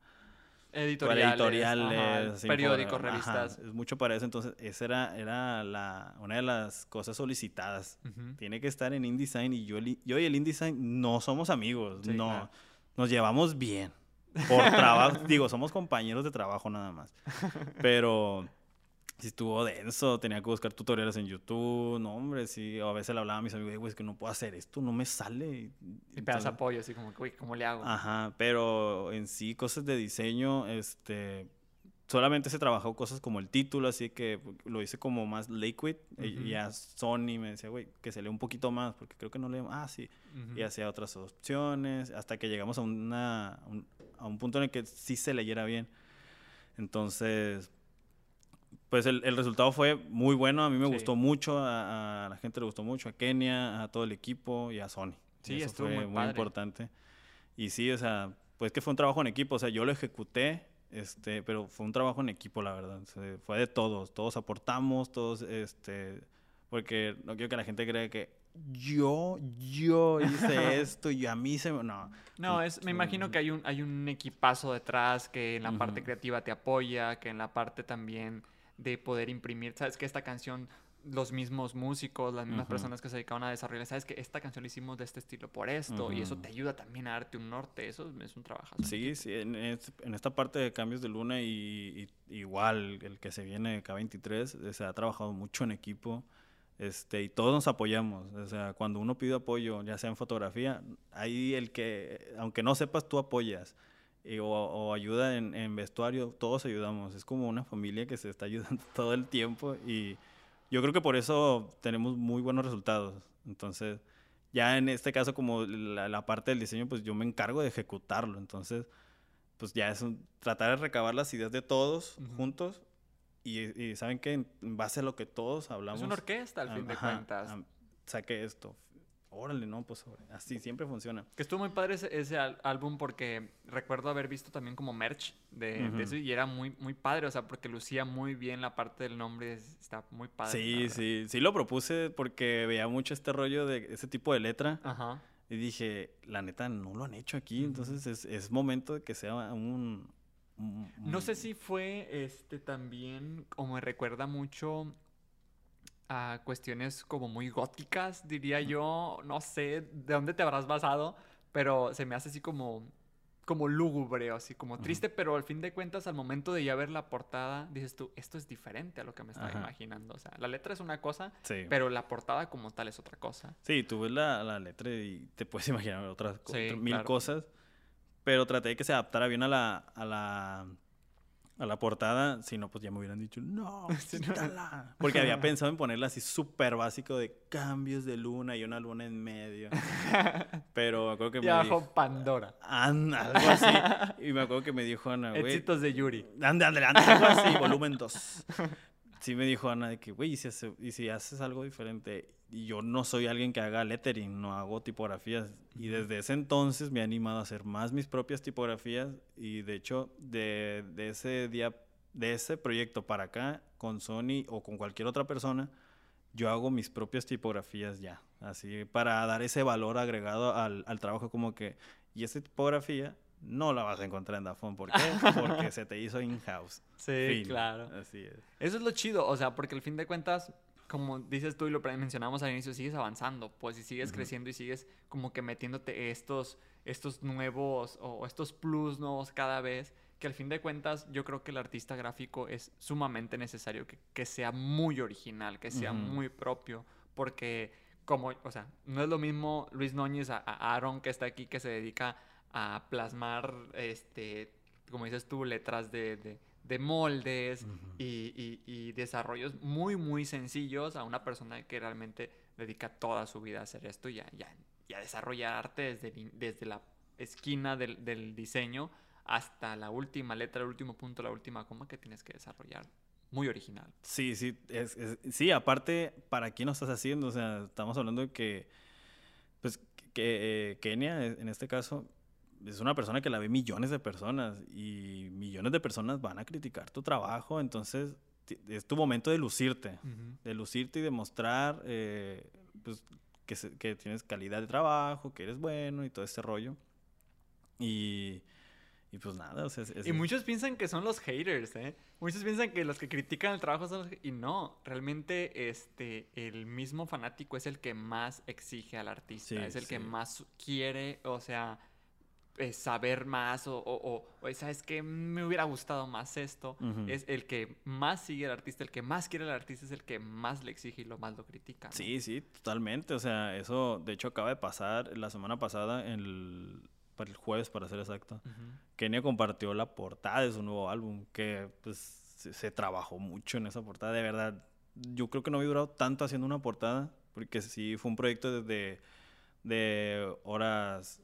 [SPEAKER 4] editoriales,
[SPEAKER 5] para editoriales,
[SPEAKER 4] ajá, periódicos,
[SPEAKER 5] ajá,
[SPEAKER 4] revistas.
[SPEAKER 5] es mucho para eso. Entonces, esa era, era la, una de las cosas solicitadas. Tiene que estar en InDesign y yo, yo y el InDesign no somos amigos.
[SPEAKER 4] Sí,
[SPEAKER 5] no,
[SPEAKER 4] claro.
[SPEAKER 5] nos llevamos bien. Por trabajo, digo, somos compañeros de trabajo nada más. Pero si estuvo denso, tenía que buscar tutoriales en YouTube. No, hombre, sí. O a veces le hablaba a mis amigos, "Ey, güey, es que no puedo hacer esto, no me sale.
[SPEAKER 4] Y pedas apoyo, así como uy, ¿cómo le hago?
[SPEAKER 5] Ajá, pero en sí, cosas de diseño, este, solamente se trabajó cosas como el título, así que lo hice como más liquid. y-
[SPEAKER 4] Ujú.
[SPEAKER 5] Y a Sony me decía, güey, que se lee un poquito más, porque creo que no leemos. Ah, sí. Y hacía otras opciones, hasta que llegamos a, una, un- a un punto en el que sí se leyera bien. Entonces, pues el, el resultado fue muy bueno. A mí me
[SPEAKER 4] Sí.
[SPEAKER 5] gustó mucho, a, a la gente le gustó mucho, a Kenia, a todo el equipo y a Sony.
[SPEAKER 4] Sí,
[SPEAKER 5] Eso
[SPEAKER 4] estuvo
[SPEAKER 5] fue
[SPEAKER 4] muy
[SPEAKER 5] muy importante. Y sí, o sea, pues que fue un trabajo en equipo. O sea, yo lo ejecuté, este, pero fue un trabajo en equipo, la verdad. O sea, fue de todos. Todos aportamos, todos, este, porque no quiero que la gente crea que yo, yo hice esto y a mí se me... No.
[SPEAKER 4] No, es, me imagino que hay un, hay un equipazo detrás que en la parte creativa te apoya, que en la parte también de poder imprimir, sabes que esta canción, los mismos músicos, las mismas personas que se dedicaban a desarrollar, sabes que esta canción la hicimos de este estilo por esto, y eso te ayuda también a darte un norte, eso es un trabajo.
[SPEAKER 5] Sí, sí, en, es- en esta parte de cambios de luna y, y igual el que se viene K23, eh, se ha trabajado mucho en equipo este, y todos nos apoyamos. O sea, cuando uno pide apoyo, ya sea en fotografía, ahí el que, aunque no sepas, tú apoyas. y- o, o ayuda en, en vestuario, todos ayudamos. Es como una familia que se está ayudando todo el tiempo y yo creo que por eso tenemos muy buenos resultados. Entonces, ya en este caso, como la, la parte del diseño, pues yo me encargo de ejecutarlo. Entonces, pues ya es un- tratar de recabar las ideas de todos juntos y, y saben que en base a lo que todos hablamos.
[SPEAKER 4] Es una orquesta, al fin de
[SPEAKER 5] ajá,
[SPEAKER 4] cuentas.
[SPEAKER 5] saqué esto. Órale, no, pues así siempre funciona.
[SPEAKER 4] Que estuvo muy padre ese, ese álbum porque recuerdo haber visto también como merch de, de
[SPEAKER 5] Ujú.
[SPEAKER 4] eso y era muy, muy padre, o sea, porque lucía muy bien la parte del nombre, es- está muy padre.
[SPEAKER 5] Sí, sí, sí lo propuse porque veía mucho este rollo de ese tipo de letra
[SPEAKER 4] Ajá.
[SPEAKER 5] y dije, la neta, no lo han hecho aquí,
[SPEAKER 4] Ujú.
[SPEAKER 5] entonces es, es momento de que sea un...
[SPEAKER 4] No sé
[SPEAKER 5] un-
[SPEAKER 4] si fue este también, o me recuerda mucho a cuestiones como muy góticas, diría yo. No sé de dónde te habrás basado, pero se me hace así como, como lúgubre, así como triste, pero al fin de cuentas, al momento de ya ver la portada, dices tú, esto es diferente a lo que me estaba
[SPEAKER 5] Ajá.
[SPEAKER 4] imaginando. O sea, la letra es una cosa,
[SPEAKER 5] Sí.
[SPEAKER 4] pero la portada como tal es otra cosa.
[SPEAKER 5] Sí, tú ves la, la letra y te puedes imaginar otras
[SPEAKER 4] Sí,
[SPEAKER 5] otra- mil
[SPEAKER 4] claro.
[SPEAKER 5] cosas, pero traté de que se adaptara bien a la, a la, a la portada, si no, pues ya me hubieran dicho, no, quítala. Porque había pensado en ponerla así súper básico de cambios de luna y una luna en medio, pero me acuerdo que
[SPEAKER 4] Y
[SPEAKER 5] me
[SPEAKER 4] abajo
[SPEAKER 5] dijo,
[SPEAKER 4] Pandora.
[SPEAKER 5] "Anda", algo así, y me acuerdo que me dijo Ana, güey,
[SPEAKER 4] Éxitos de Yuri.
[SPEAKER 5] Ande, ande, ande, algo así, volumen 2. Sí me dijo Ana de que, güey, ¿y si, y si haces algo diferente? Y yo no soy alguien que haga lettering, no hago tipografías. Y desde ese entonces me he animado a hacer más mis propias tipografías. Y de hecho, de, de ese día, de ese proyecto para acá, con Sony o con cualquier otra persona, yo hago mis propias tipografías ya. Así, para dar ese valor agregado al, al trabajo como que, y esa tipografía no la vas a encontrar en Dafont. ¿Por qué? Porque se te hizo in-house.
[SPEAKER 4] Sí,
[SPEAKER 5] Fin.
[SPEAKER 4] claro.
[SPEAKER 5] Así es.
[SPEAKER 4] Eso es lo chido, o sea, porque al fin de cuentas, como dices tú y lo mencionamos al inicio, sigues avanzando, pues, y sigues creciendo y sigues como que metiéndote estos, estos nuevos o estos plus nuevos cada vez, que al fin de cuentas yo creo que el artista gráfico es sumamente necesario que, que sea muy original, que sea muy propio, porque como, o sea, no es lo mismo Luis Núñez a, a Aaron que está aquí, que se dedica a plasmar, este, como dices tú, letras de, de- de moldes y, y- y desarrollos muy, muy sencillos a una persona que realmente dedica toda su vida a hacer esto y a, y a- desarrollar arte desde, desde la esquina del, del diseño hasta la última letra, el último punto, la última coma que tienes que desarrollar. Muy original.
[SPEAKER 5] Sí, sí, es- es- sí, aparte, ¿para quién lo estás haciendo? O sea, estamos hablando de que, pues, que eh, Kenia, en este caso, es una persona que la ve millones de personas y millones de personas van a criticar tu trabajo, entonces es tu momento de lucirte, de lucirte y demostrar, eh, pues, que, se- que tienes calidad de trabajo, que eres bueno y todo este rollo. Y, y pues nada, o sea, es- es-
[SPEAKER 4] Y muchos piensan que son los haters, ¿eh? Muchos piensan que los que critican el trabajo son los... Y no, realmente este, el mismo fanático es el que más exige al artista,
[SPEAKER 5] Sí,
[SPEAKER 4] es el que
[SPEAKER 5] sí.
[SPEAKER 4] más quiere, o sea, eh, saber más o, o, o- o, ¿sabes qué? Me hubiera gustado más esto. Es el que más sigue al artista, el que más quiere al artista es el que más le exige y lo más lo critica. ¿no?
[SPEAKER 5] Sí, sí, totalmente. O sea, eso de hecho acaba de pasar la semana pasada, el, el jueves para ser exacto. Kenia compartió la portada de su nuevo álbum, que pues se, se trabajó mucho en esa portada, de verdad. Yo creo que no había durado tanto haciendo una portada, porque sí fue un proyecto desde de horas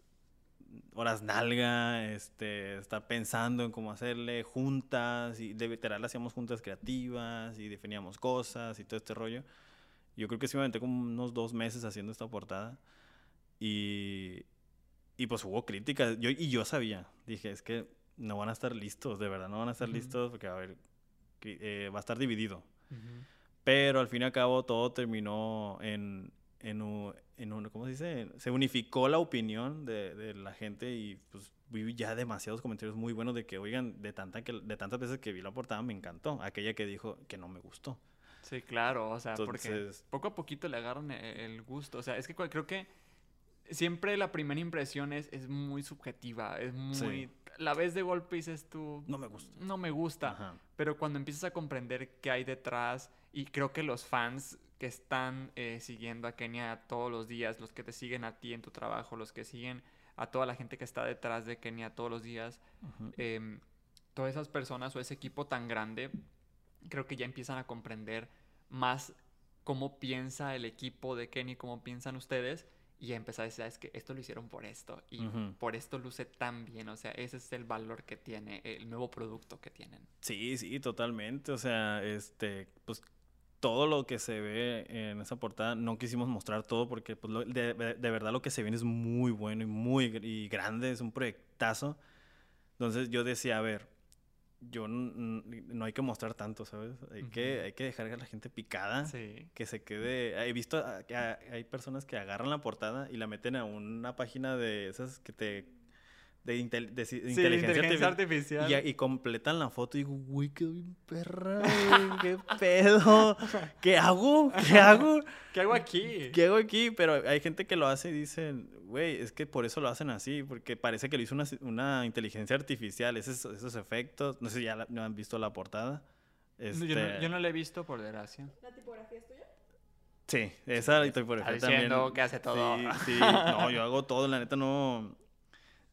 [SPEAKER 5] horas nalga, este, estar pensando en cómo hacerle juntas y de literal hacíamos juntas creativas y definíamos cosas y todo este rollo. Yo creo que sí me aventé como unos dos meses haciendo esta portada y, y pues hubo críticas. Yo, y yo sabía, dije, es que no van a estar listos, de verdad, no van a estar
[SPEAKER 4] Ujú.
[SPEAKER 5] listos porque, a ver, eh, va a estar dividido.
[SPEAKER 4] Ujú.
[SPEAKER 5] Pero al fin y al cabo todo terminó en, en un, en un- ¿cómo se dice? Se unificó la opinión de, de la gente y pues vi ya demasiados comentarios muy buenos de que, oigan, de, tanta que, de tantas veces que vi la portada me encantó. Aquella que dijo que no me gustó.
[SPEAKER 4] Sí, claro, o sea, porque
[SPEAKER 5] Entonces-
[SPEAKER 4] poco a poquito le agarran e- el gusto. O sea, es que creo que siempre la primera impresión es, es muy subjetiva, es muy...
[SPEAKER 5] Sí.
[SPEAKER 4] La ves de golpe y dices tú...
[SPEAKER 5] No me gusta.
[SPEAKER 4] No me gusta.
[SPEAKER 5] Ajá.
[SPEAKER 4] Pero cuando empiezas a comprender qué hay detrás, y creo que los fans que están eh, siguiendo a Kenia todos los días, los que te siguen a ti en tu trabajo, los que siguen a toda la gente que está detrás de Kenia todos los días, em, todas esas personas o ese equipo tan grande, creo que ya empiezan a comprender más cómo piensa el equipo de Kenny, cómo piensan ustedes, y a empezar a decir, es que esto lo hicieron por esto, y por esto luce tan bien, o sea, ese es el valor que tiene, el nuevo producto que tienen.
[SPEAKER 5] Sí, sí, totalmente. O sea, este, pues todo lo que se ve en esa portada, no quisimos mostrar todo porque pues, lo- de, de verdad lo que se viene es muy bueno y muy y grande, es un proyectazo. Entonces yo decía, a ver, yo no hay que mostrar tanto, ¿sabes? Hay, que,
[SPEAKER 4] Ujú.
[SPEAKER 5] hay que dejar a la gente picada.
[SPEAKER 4] Sí.
[SPEAKER 5] Que se quede. He visto a- que a- hay personas que agarran la portada y la meten a una página de esas que te. De, intel- de ci-
[SPEAKER 4] Sí,
[SPEAKER 5] inteligencia,
[SPEAKER 4] inteligencia
[SPEAKER 5] artificial.
[SPEAKER 4] artificial.
[SPEAKER 5] Y, completan la foto y digo, güey, quedó bien perra, güey, qué pedo, ¿qué hago? ¿Qué hago?
[SPEAKER 4] ¿Qué hago aquí?
[SPEAKER 5] ¿Qué hago aquí? Pero hay gente que lo hace y dicen, güey, es que por eso lo hacen así, porque parece que lo hizo una, una inteligencia artificial, esos, esos efectos, no sé si ya la- no han visto la portada.
[SPEAKER 4] No, Yo, no,
[SPEAKER 5] Este,
[SPEAKER 4] yo no la he visto, por desgracia.
[SPEAKER 6] ¿La tipografía es tuya?
[SPEAKER 5] Sí, esa
[SPEAKER 4] Está
[SPEAKER 5] ejemplo
[SPEAKER 4] diciendo
[SPEAKER 5] también.
[SPEAKER 4] que hace todo.
[SPEAKER 5] Sí, sí, no, yo hago todo, la neta no.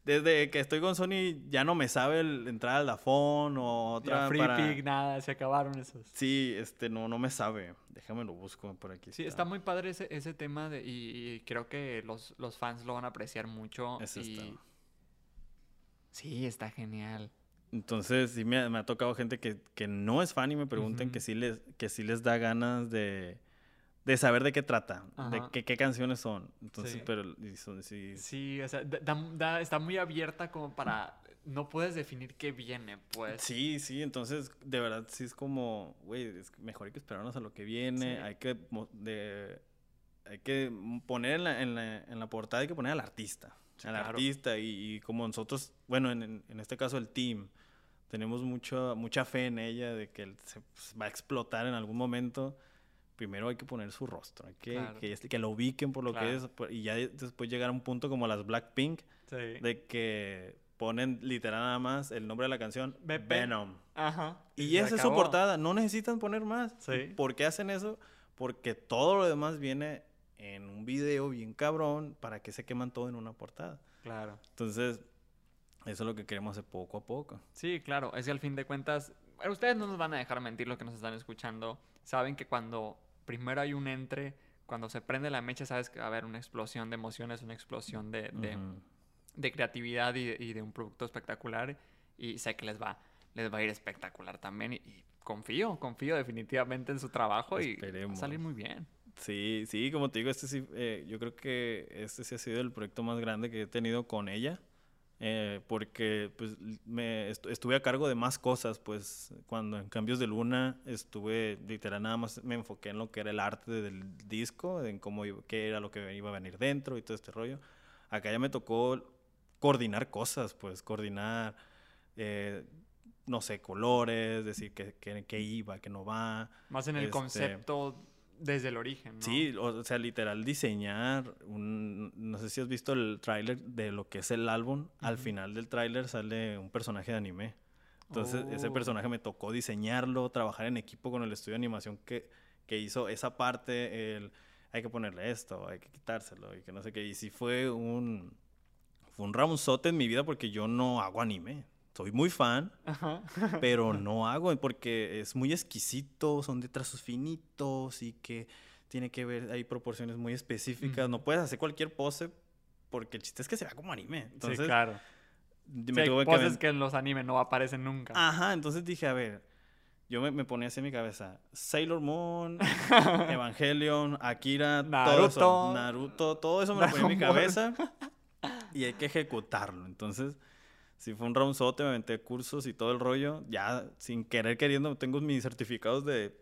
[SPEAKER 5] Desde que estoy con Sony ya no me sabe el entrar al Dafón o otra
[SPEAKER 4] Ya, Free
[SPEAKER 5] para-
[SPEAKER 4] Pig, nada, se acabaron esos.
[SPEAKER 5] Sí, este no no me sabe. Déjame lo busco por aquí.
[SPEAKER 4] Sí, está muy padre ese, ese tema de, y, y creo que los, los fans lo van a apreciar mucho.
[SPEAKER 5] Ese
[SPEAKER 4] y...
[SPEAKER 5] está.
[SPEAKER 4] Sí, está genial.
[SPEAKER 5] Entonces, sí me, ha- me ha tocado gente que, que no es fan y me preguntan que sí les que sí les da ganas de de saber de qué trata, de qué, qué canciones son. Entonces,
[SPEAKER 4] Sí.
[SPEAKER 5] pero son- sí,
[SPEAKER 4] Sí, o sea, da- da- está muy abierta como para... No puedes definir qué viene, pues.
[SPEAKER 5] Sí, sí, entonces de verdad sí es como, güey, es mejor hay que esperarnos a lo que viene,
[SPEAKER 4] Sí.
[SPEAKER 5] hay que de, hay que poner en la, en la, en la portada, hay que poner al artista,
[SPEAKER 4] Sí,
[SPEAKER 5] al
[SPEAKER 4] claro.
[SPEAKER 5] artista y, y como nosotros, bueno, en, en- este caso el team, tenemos mucho, mucha fe en ella de que se va a explotar en algún momento. Primero hay que poner su rostro, hay que,
[SPEAKER 4] Claro.
[SPEAKER 5] que, que lo ubiquen por lo
[SPEAKER 4] Claro.
[SPEAKER 5] que es, y ya de- después llegar a un punto como las Blackpink,
[SPEAKER 4] Sí.
[SPEAKER 5] de que ponen literal nada más el nombre de la canción. Venom.
[SPEAKER 4] Ajá.
[SPEAKER 5] Y esa es su portada, no necesitan poner más.
[SPEAKER 4] Sí.
[SPEAKER 5] ¿Por qué hacen eso? Porque todo lo demás viene en un video bien cabrón para que se queman todo en una portada.
[SPEAKER 4] Claro.
[SPEAKER 5] Entonces, eso es lo que queremos hacer poco a poco.
[SPEAKER 4] Sí, claro. Es que al fin de cuentas, ustedes no nos van a dejar mentir lo que nos están escuchando. Saben que cuando primero hay un entre, cuando se prende la mecha, sabes que va a haber una explosión de emociones, una explosión de, de, creatividad y de, y de un producto espectacular. Y sé que les va, les va a ir espectacular también. Y, y confío, confío definitivamente en su trabajo y va a salir muy bien.
[SPEAKER 5] Sí, sí, como te digo, este sí, eh, yo creo que este sí ha sido el proyecto más grande que he tenido con ella, eh, porque pues me estu- estuve a cargo de más cosas, pues cuando en Cambios de Luna estuve literal nada más me enfoqué en lo que era el arte del disco, en cómo iba- qué era lo que iba a venir dentro y todo este rollo. Acá ya me tocó coordinar cosas, pues coordinar, eh, no sé, colores, decir qué qué- qué iba, qué no va.
[SPEAKER 4] Más en el
[SPEAKER 5] Este,
[SPEAKER 4] concepto desde el origen, ¿no?
[SPEAKER 5] Sí, o sea, literal diseñar un... No sé si has visto el tráiler de lo que es el álbum. Al final del tráiler sale un personaje de anime. Entonces, ese
[SPEAKER 4] Oh.
[SPEAKER 5] personaje me tocó diseñarlo, trabajar en equipo con el estudio de animación que, que hizo esa parte, el... Hay que ponerle esto, hay que quitárselo y que no sé qué. Y sí fue un... Fue un ramonzote en mi vida porque yo no hago anime. Soy muy fan,
[SPEAKER 4] Ajá.
[SPEAKER 5] pero no hago porque es muy exquisito, son de trazos finitos y que tiene que ver, hay proporciones muy específicas, no
[SPEAKER 4] Ujú.
[SPEAKER 5] puedes hacer cualquier pose porque el chiste es que se vea como anime. Entonces,
[SPEAKER 4] sí, claro.
[SPEAKER 5] me
[SPEAKER 4] Sí, hay
[SPEAKER 5] tuve que
[SPEAKER 4] poses que en los animes no aparecen nunca.
[SPEAKER 5] Ajá, entonces dije, a ver, yo me, me ponía así en mi cabeza, Sailor Moon, Evangelion, Akira, todo
[SPEAKER 4] Naruto.
[SPEAKER 5] eso, Naruto, todo eso me lo ponía en mi cabeza y hay que ejecutarlo. Entonces, si fue un roundzote, me aventé cursos y todo el rollo, ya sin querer queriendo tengo mis certificados de,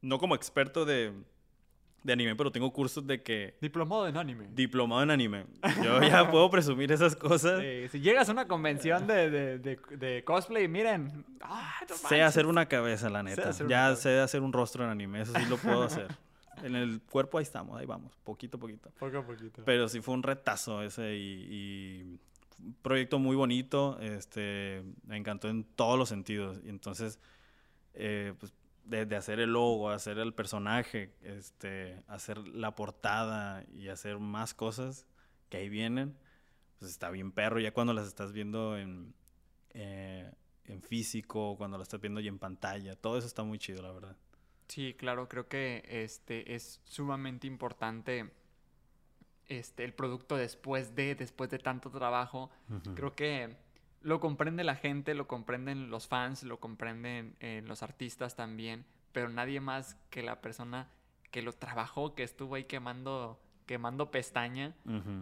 [SPEAKER 5] no como experto de, de anime, pero tengo cursos de que
[SPEAKER 4] Diplomado en anime.
[SPEAKER 5] diplomado en anime. Yo ya puedo presumir esas cosas.
[SPEAKER 4] Sí, si llegas a una convención de, de, de, de cosplay, miren. ah, no
[SPEAKER 5] Sé hacer una cabeza, la neta. Ya sé hacer un rostro en anime, eso sí lo puedo hacer. En el cuerpo ahí estamos, ahí vamos, poquito a poquito.
[SPEAKER 4] Poco a poquito.
[SPEAKER 5] Pero sí fue un retazo ese y, y proyecto muy bonito, este, me encantó en todos los sentidos. Y entonces, eh, pues, desde hacer el logo, hacer el personaje, este, hacer la portada y hacer más cosas que ahí vienen, pues está bien perro. Ya cuando las estás viendo en, eh, en físico, cuando las estás viendo ya en pantalla, todo eso está muy chido, la verdad.
[SPEAKER 4] Sí, claro, creo que este es sumamente importante este el producto después de después de tanto trabajo. Creo que lo comprende la gente, lo comprenden los fans, lo comprenden eh, los artistas también, pero nadie más que la persona que lo trabajó, que estuvo ahí quemando quemando pestaña,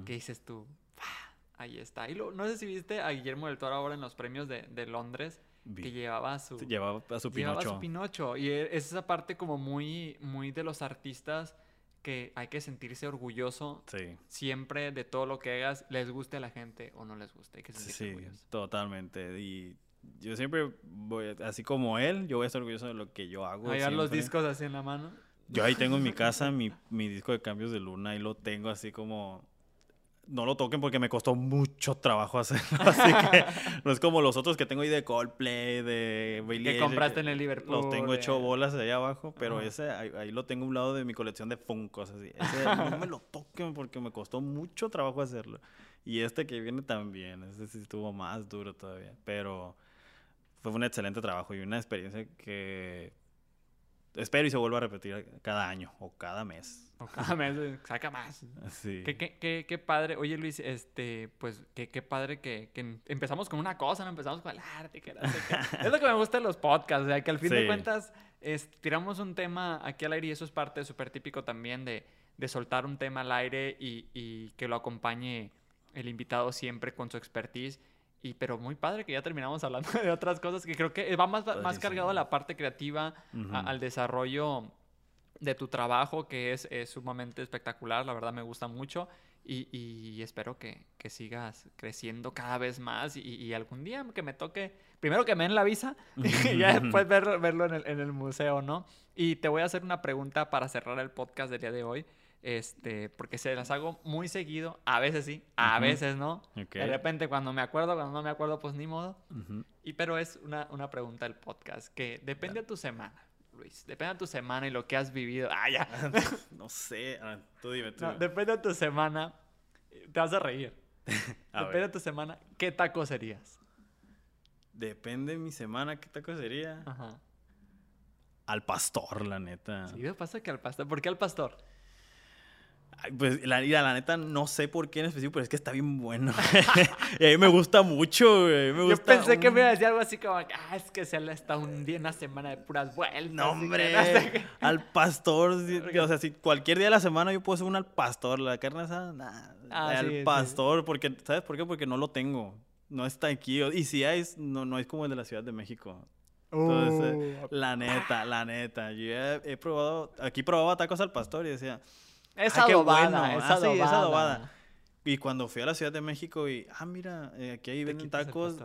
[SPEAKER 4] que dices tú, "Ah, ahí está. Y lo- no sé si viste a Guillermo del Toro ahora en los premios de, de Londres,
[SPEAKER 5] Vi.
[SPEAKER 4] que llevaba su
[SPEAKER 5] Llevaba a su
[SPEAKER 4] Llevaba
[SPEAKER 5] Pinocho.
[SPEAKER 4] su Pinocho. Y e- es esa parte como muy, muy de los artistas que hay que sentirse orgulloso
[SPEAKER 5] Sí.
[SPEAKER 4] siempre de todo lo que hagas, les guste a la gente o no les guste. Hay que sentirse
[SPEAKER 5] sí,
[SPEAKER 4] orgulloso.
[SPEAKER 5] totalmente. Y yo siempre voy, así como él, yo voy a estar orgulloso de lo que yo hago.
[SPEAKER 4] Hallar los discos así en la mano.
[SPEAKER 5] Yo ahí tengo en mi casa mi, mi disco de cambios de luna, ahí lo tengo así como... No lo toquen porque me costó mucho trabajo hacerlo, así que no es como los otros que tengo ahí de Coldplay, de
[SPEAKER 4] Que compraste en el Liverpool.
[SPEAKER 5] Los tengo
[SPEAKER 4] de-
[SPEAKER 5] hecho bolas ahí abajo, pero ese ahí, ahí lo tengo a un lado de mi colección de Funkos, así. Ese no me lo toquen porque me costó mucho trabajo hacerlo. Y este que viene también, ese sí estuvo más duro todavía, pero fue un excelente trabajo y una experiencia que espero y se vuelva a repetir cada año o cada mes.
[SPEAKER 4] O cada mes saca más.
[SPEAKER 5] Sí.
[SPEAKER 4] Qué, qué, qué, qué padre. Oye, Luis, este, pues, qué, qué padre que, que empezamos con una cosa, no empezamos con el arte. Que es lo que me gusta de los podcasts, o sea, que al fin de cuentas es- tiramos un tema aquí al aire y eso es parte súper típico también de, de soltar un tema al aire y, y que lo acompañe el invitado siempre con su expertise. Y, pero muy padre que ya terminamos hablando de otras cosas que creo que va más, más cargado a la parte creativa, a-
[SPEAKER 5] Ujú.
[SPEAKER 4] al desarrollo de tu trabajo, que es, es sumamente espectacular, la verdad me gusta mucho y, y espero que, que sigas creciendo cada vez más y, y algún día que me toque, primero que me den la visa y ya después ver- verlo en el, en el museo, ¿no? Y te voy a hacer una pregunta para cerrar el podcast del día de hoy, este, porque se las hago muy seguido, a veces sí, a veces no. De repente cuando me acuerdo, cuando no me acuerdo, pues ni modo. Y pero es una, una pregunta del podcast que depende de tu semana, Luis. Depende de tu semana y lo que has vivido. Ah, ya.
[SPEAKER 5] No sé, ah, tú dime tú.
[SPEAKER 4] No, depende de tu semana. Te vas a reír.
[SPEAKER 5] A
[SPEAKER 4] depende
[SPEAKER 5] ver.
[SPEAKER 4] de tu semana. ¿Qué taco serías?
[SPEAKER 5] Depende de mi semana, ¿qué taco sería?
[SPEAKER 4] Ajá.
[SPEAKER 5] Al pastor, la neta.
[SPEAKER 4] Sí, me pasa que al pastor. ¿Por qué al pastor?
[SPEAKER 5] Ay, pues la, la neta no sé por qué en específico, pero es que está bien bueno. y a mí me gusta mucho, güey. Me
[SPEAKER 4] Yo
[SPEAKER 5] gusta
[SPEAKER 4] pensé que me iba a decir algo así como, ah, es que se le está un día, una semana de puras vueltas.
[SPEAKER 5] No,
[SPEAKER 4] que
[SPEAKER 5] hombre,
[SPEAKER 4] no sé qué".
[SPEAKER 5] al pastor. O sea, si cualquier día de la semana yo puedo hacer un al pastor, la carne asada, nah,
[SPEAKER 4] Ah,
[SPEAKER 5] al
[SPEAKER 4] sí, sí.
[SPEAKER 5] pastor, porque, ¿sabes por qué? Porque no lo tengo. No está aquí. Y si hay, es- no, no es como el de la Ciudad de México. Entonces,
[SPEAKER 4] Uh,
[SPEAKER 5] la neta, la neta. Yo he, he probado, aquí probaba tacos al pastor y decía,
[SPEAKER 4] es
[SPEAKER 5] ah, qué
[SPEAKER 4] adobada,
[SPEAKER 5] bueno.
[SPEAKER 4] es
[SPEAKER 5] Ah, sí, es
[SPEAKER 4] adobada.
[SPEAKER 5] adobada. y cuando fui a la Ciudad de México y, ah, mira, eh, aquí ahí venden tacos,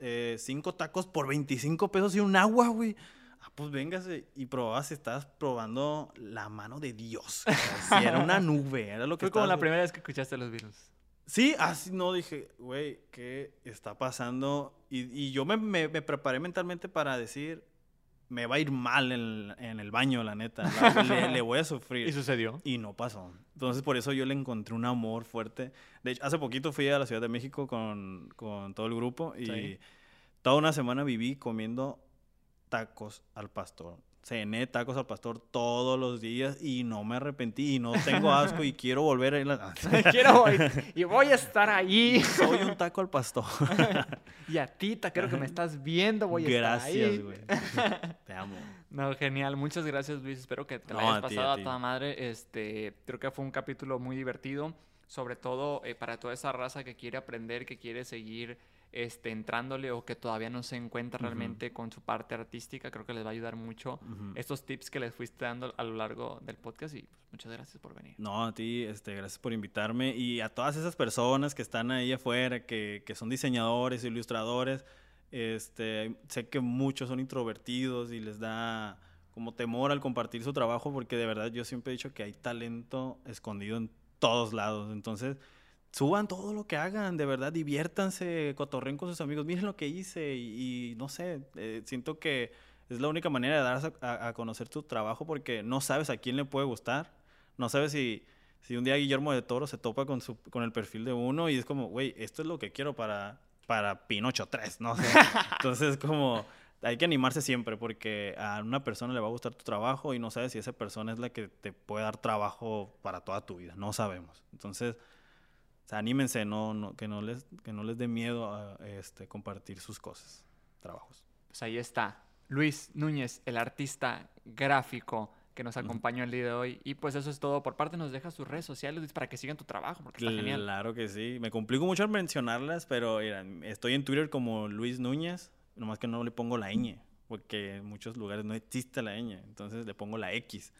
[SPEAKER 5] eh, cinco tacos por 25 pesos y un agua, güey. Ah, pues véngase. Y probabas, estabas probando la mano de Dios. Sí, era una nube, era lo que
[SPEAKER 4] Fue como la primera vez que escuchaste los Beatles.
[SPEAKER 5] Sí, así no dije, güey, ¿qué está pasando? Y, y yo me, me- me preparé mentalmente para decir, me va a ir mal en, en el baño, la neta. la- le, le voy a sufrir.
[SPEAKER 4] ¿Y sucedió?
[SPEAKER 5] Y no pasó. Entonces, por eso yo le encontré un amor fuerte. De hecho, hace poquito fui a la Ciudad de México con, con todo el grupo y
[SPEAKER 4] Sí.
[SPEAKER 5] toda una semana viví comiendo tacos al pastor. Cené tacos al pastor todos los días y no me arrepentí y no tengo asco y quiero volver a ir a...
[SPEAKER 4] Quiero voy, y voy a estar ahí.
[SPEAKER 5] Soy un taco al pastor.
[SPEAKER 4] Y a ti, creo que me estás viendo, voy a estar
[SPEAKER 5] Gracias, güey. Te amo.
[SPEAKER 4] No, genial. Muchas gracias, Luis. Espero que te la
[SPEAKER 5] No,
[SPEAKER 4] hayas
[SPEAKER 5] a ti,
[SPEAKER 4] pasado
[SPEAKER 5] a
[SPEAKER 4] toda madre. Este, creo que fue un capítulo muy divertido. sobre todo eh, para toda esa raza que quiere aprender, que quiere seguir este, entrándole o que todavía no se encuentra realmente con su parte artística, creo que les va a ayudar mucho
[SPEAKER 5] Ujú.
[SPEAKER 4] estos tips que les fuiste dando a lo largo del podcast y pues, muchas gracias por venir.
[SPEAKER 5] No, a ti, este, gracias por invitarme y a todas esas personas que están ahí afuera, que, que son diseñadores, ilustradores. Este, sé que muchos son introvertidos y les da como temor al compartir su trabajo porque de verdad yo siempre he dicho que hay talento escondido en todos lados. Entonces, suban todo lo que hagan, de verdad, diviértanse, cotorren con sus amigos, miren lo que hice y, y no sé, eh, siento que es la única manera de darse a, a- conocer tu trabajo porque no sabes a quién le puede gustar, no sabes si, si un día Guillermo de Toro se topa con, su, con el perfil de uno y es como, güey, esto es lo que quiero para, para Pinocho 3, no sé. Entonces, como hay que animarse siempre porque a una persona le va a gustar tu trabajo y no sabes si esa persona es la que te puede dar trabajo para toda tu vida, no sabemos. Entonces, o sea, anímense, no, no, que, no les, que no les dé miedo a este, compartir sus cosas, trabajos.
[SPEAKER 4] Pues ahí está, Luis Núñez, el artista gráfico que nos acompañó el día de hoy. Y pues eso es todo. Por parte nos deja sus redes sociales Luis, para que sigan tu trabajo, porque está genial.
[SPEAKER 5] Claro que sí. Me complico mucho al mencionarlas, pero mira, estoy en Twitter como Luis Núñez, nomás que no le pongo la ñ, porque en muchos lugares no existe la ñ, entonces le pongo la X.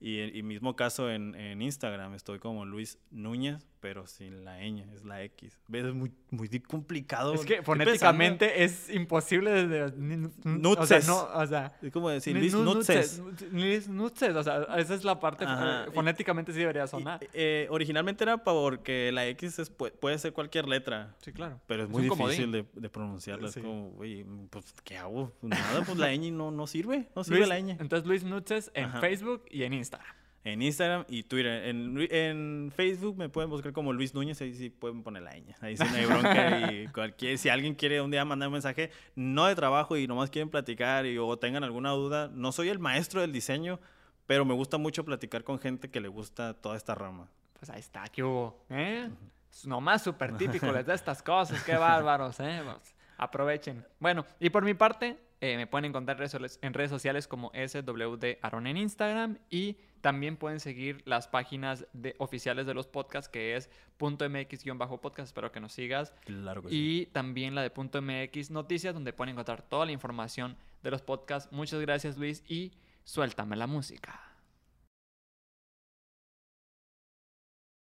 [SPEAKER 5] Y, y mismo caso en, en Instagram, estoy como Luis Núñez, pero sin la ñ, es la X. ¿Ves? Es muy, muy complicado.
[SPEAKER 4] Es que fonéticamente es imposible desde... ni- O sea, no, o sea...
[SPEAKER 5] Es como decir
[SPEAKER 4] ni-
[SPEAKER 5] Luis
[SPEAKER 4] nu-
[SPEAKER 5] Nutses.
[SPEAKER 4] Nutses, Luis Nutses, o sea, esa es la parte...
[SPEAKER 5] Ajá,
[SPEAKER 4] eh, fonéticamente sí debería
[SPEAKER 5] Y,
[SPEAKER 4] sonar.
[SPEAKER 5] eh, originalmente era porque la X es- pu- puede ser cualquier letra.
[SPEAKER 4] Sí, claro.
[SPEAKER 5] Pero es muy difícil de, de pronunciarla. Es como, güey, pues, ¿qué hago? Pues nada, pues la ñ no, no sirve. No sirve
[SPEAKER 4] Luis-
[SPEAKER 5] la ñ.
[SPEAKER 4] Entonces Luis Nutses en
[SPEAKER 5] Ajá.
[SPEAKER 4] Facebook y en Instagram.
[SPEAKER 5] En Instagram y Twitter. En, en Facebook me pueden buscar como Luis Núñez. Ahí sí pueden poner la ñ. Ahí sí no hay bronca. y cualquier, si alguien quiere un día mandar un mensaje, no de trabajo y nomás quieren platicar y, o tengan alguna duda, no soy el maestro del diseño, pero me gusta mucho platicar con gente que le gusta toda esta rama.
[SPEAKER 4] Pues ahí está, ¿qué hubo? ¿Eh? Nomás súper típico les da estas cosas, qué bárbaros, ¿eh? Pues, aprovechen. Bueno, y por mi parte, eh, me pueden encontrar en redes sociales- como SWD Aaron en Instagram y también pueden seguir las páginas de, oficiales de los podcasts que es .mx-podcast, espero que nos sigas.
[SPEAKER 5] Claro que
[SPEAKER 4] Y también la de .mx Noticias, donde pueden encontrar toda la información de los podcasts. Muchas gracias Luis y suéltame la música.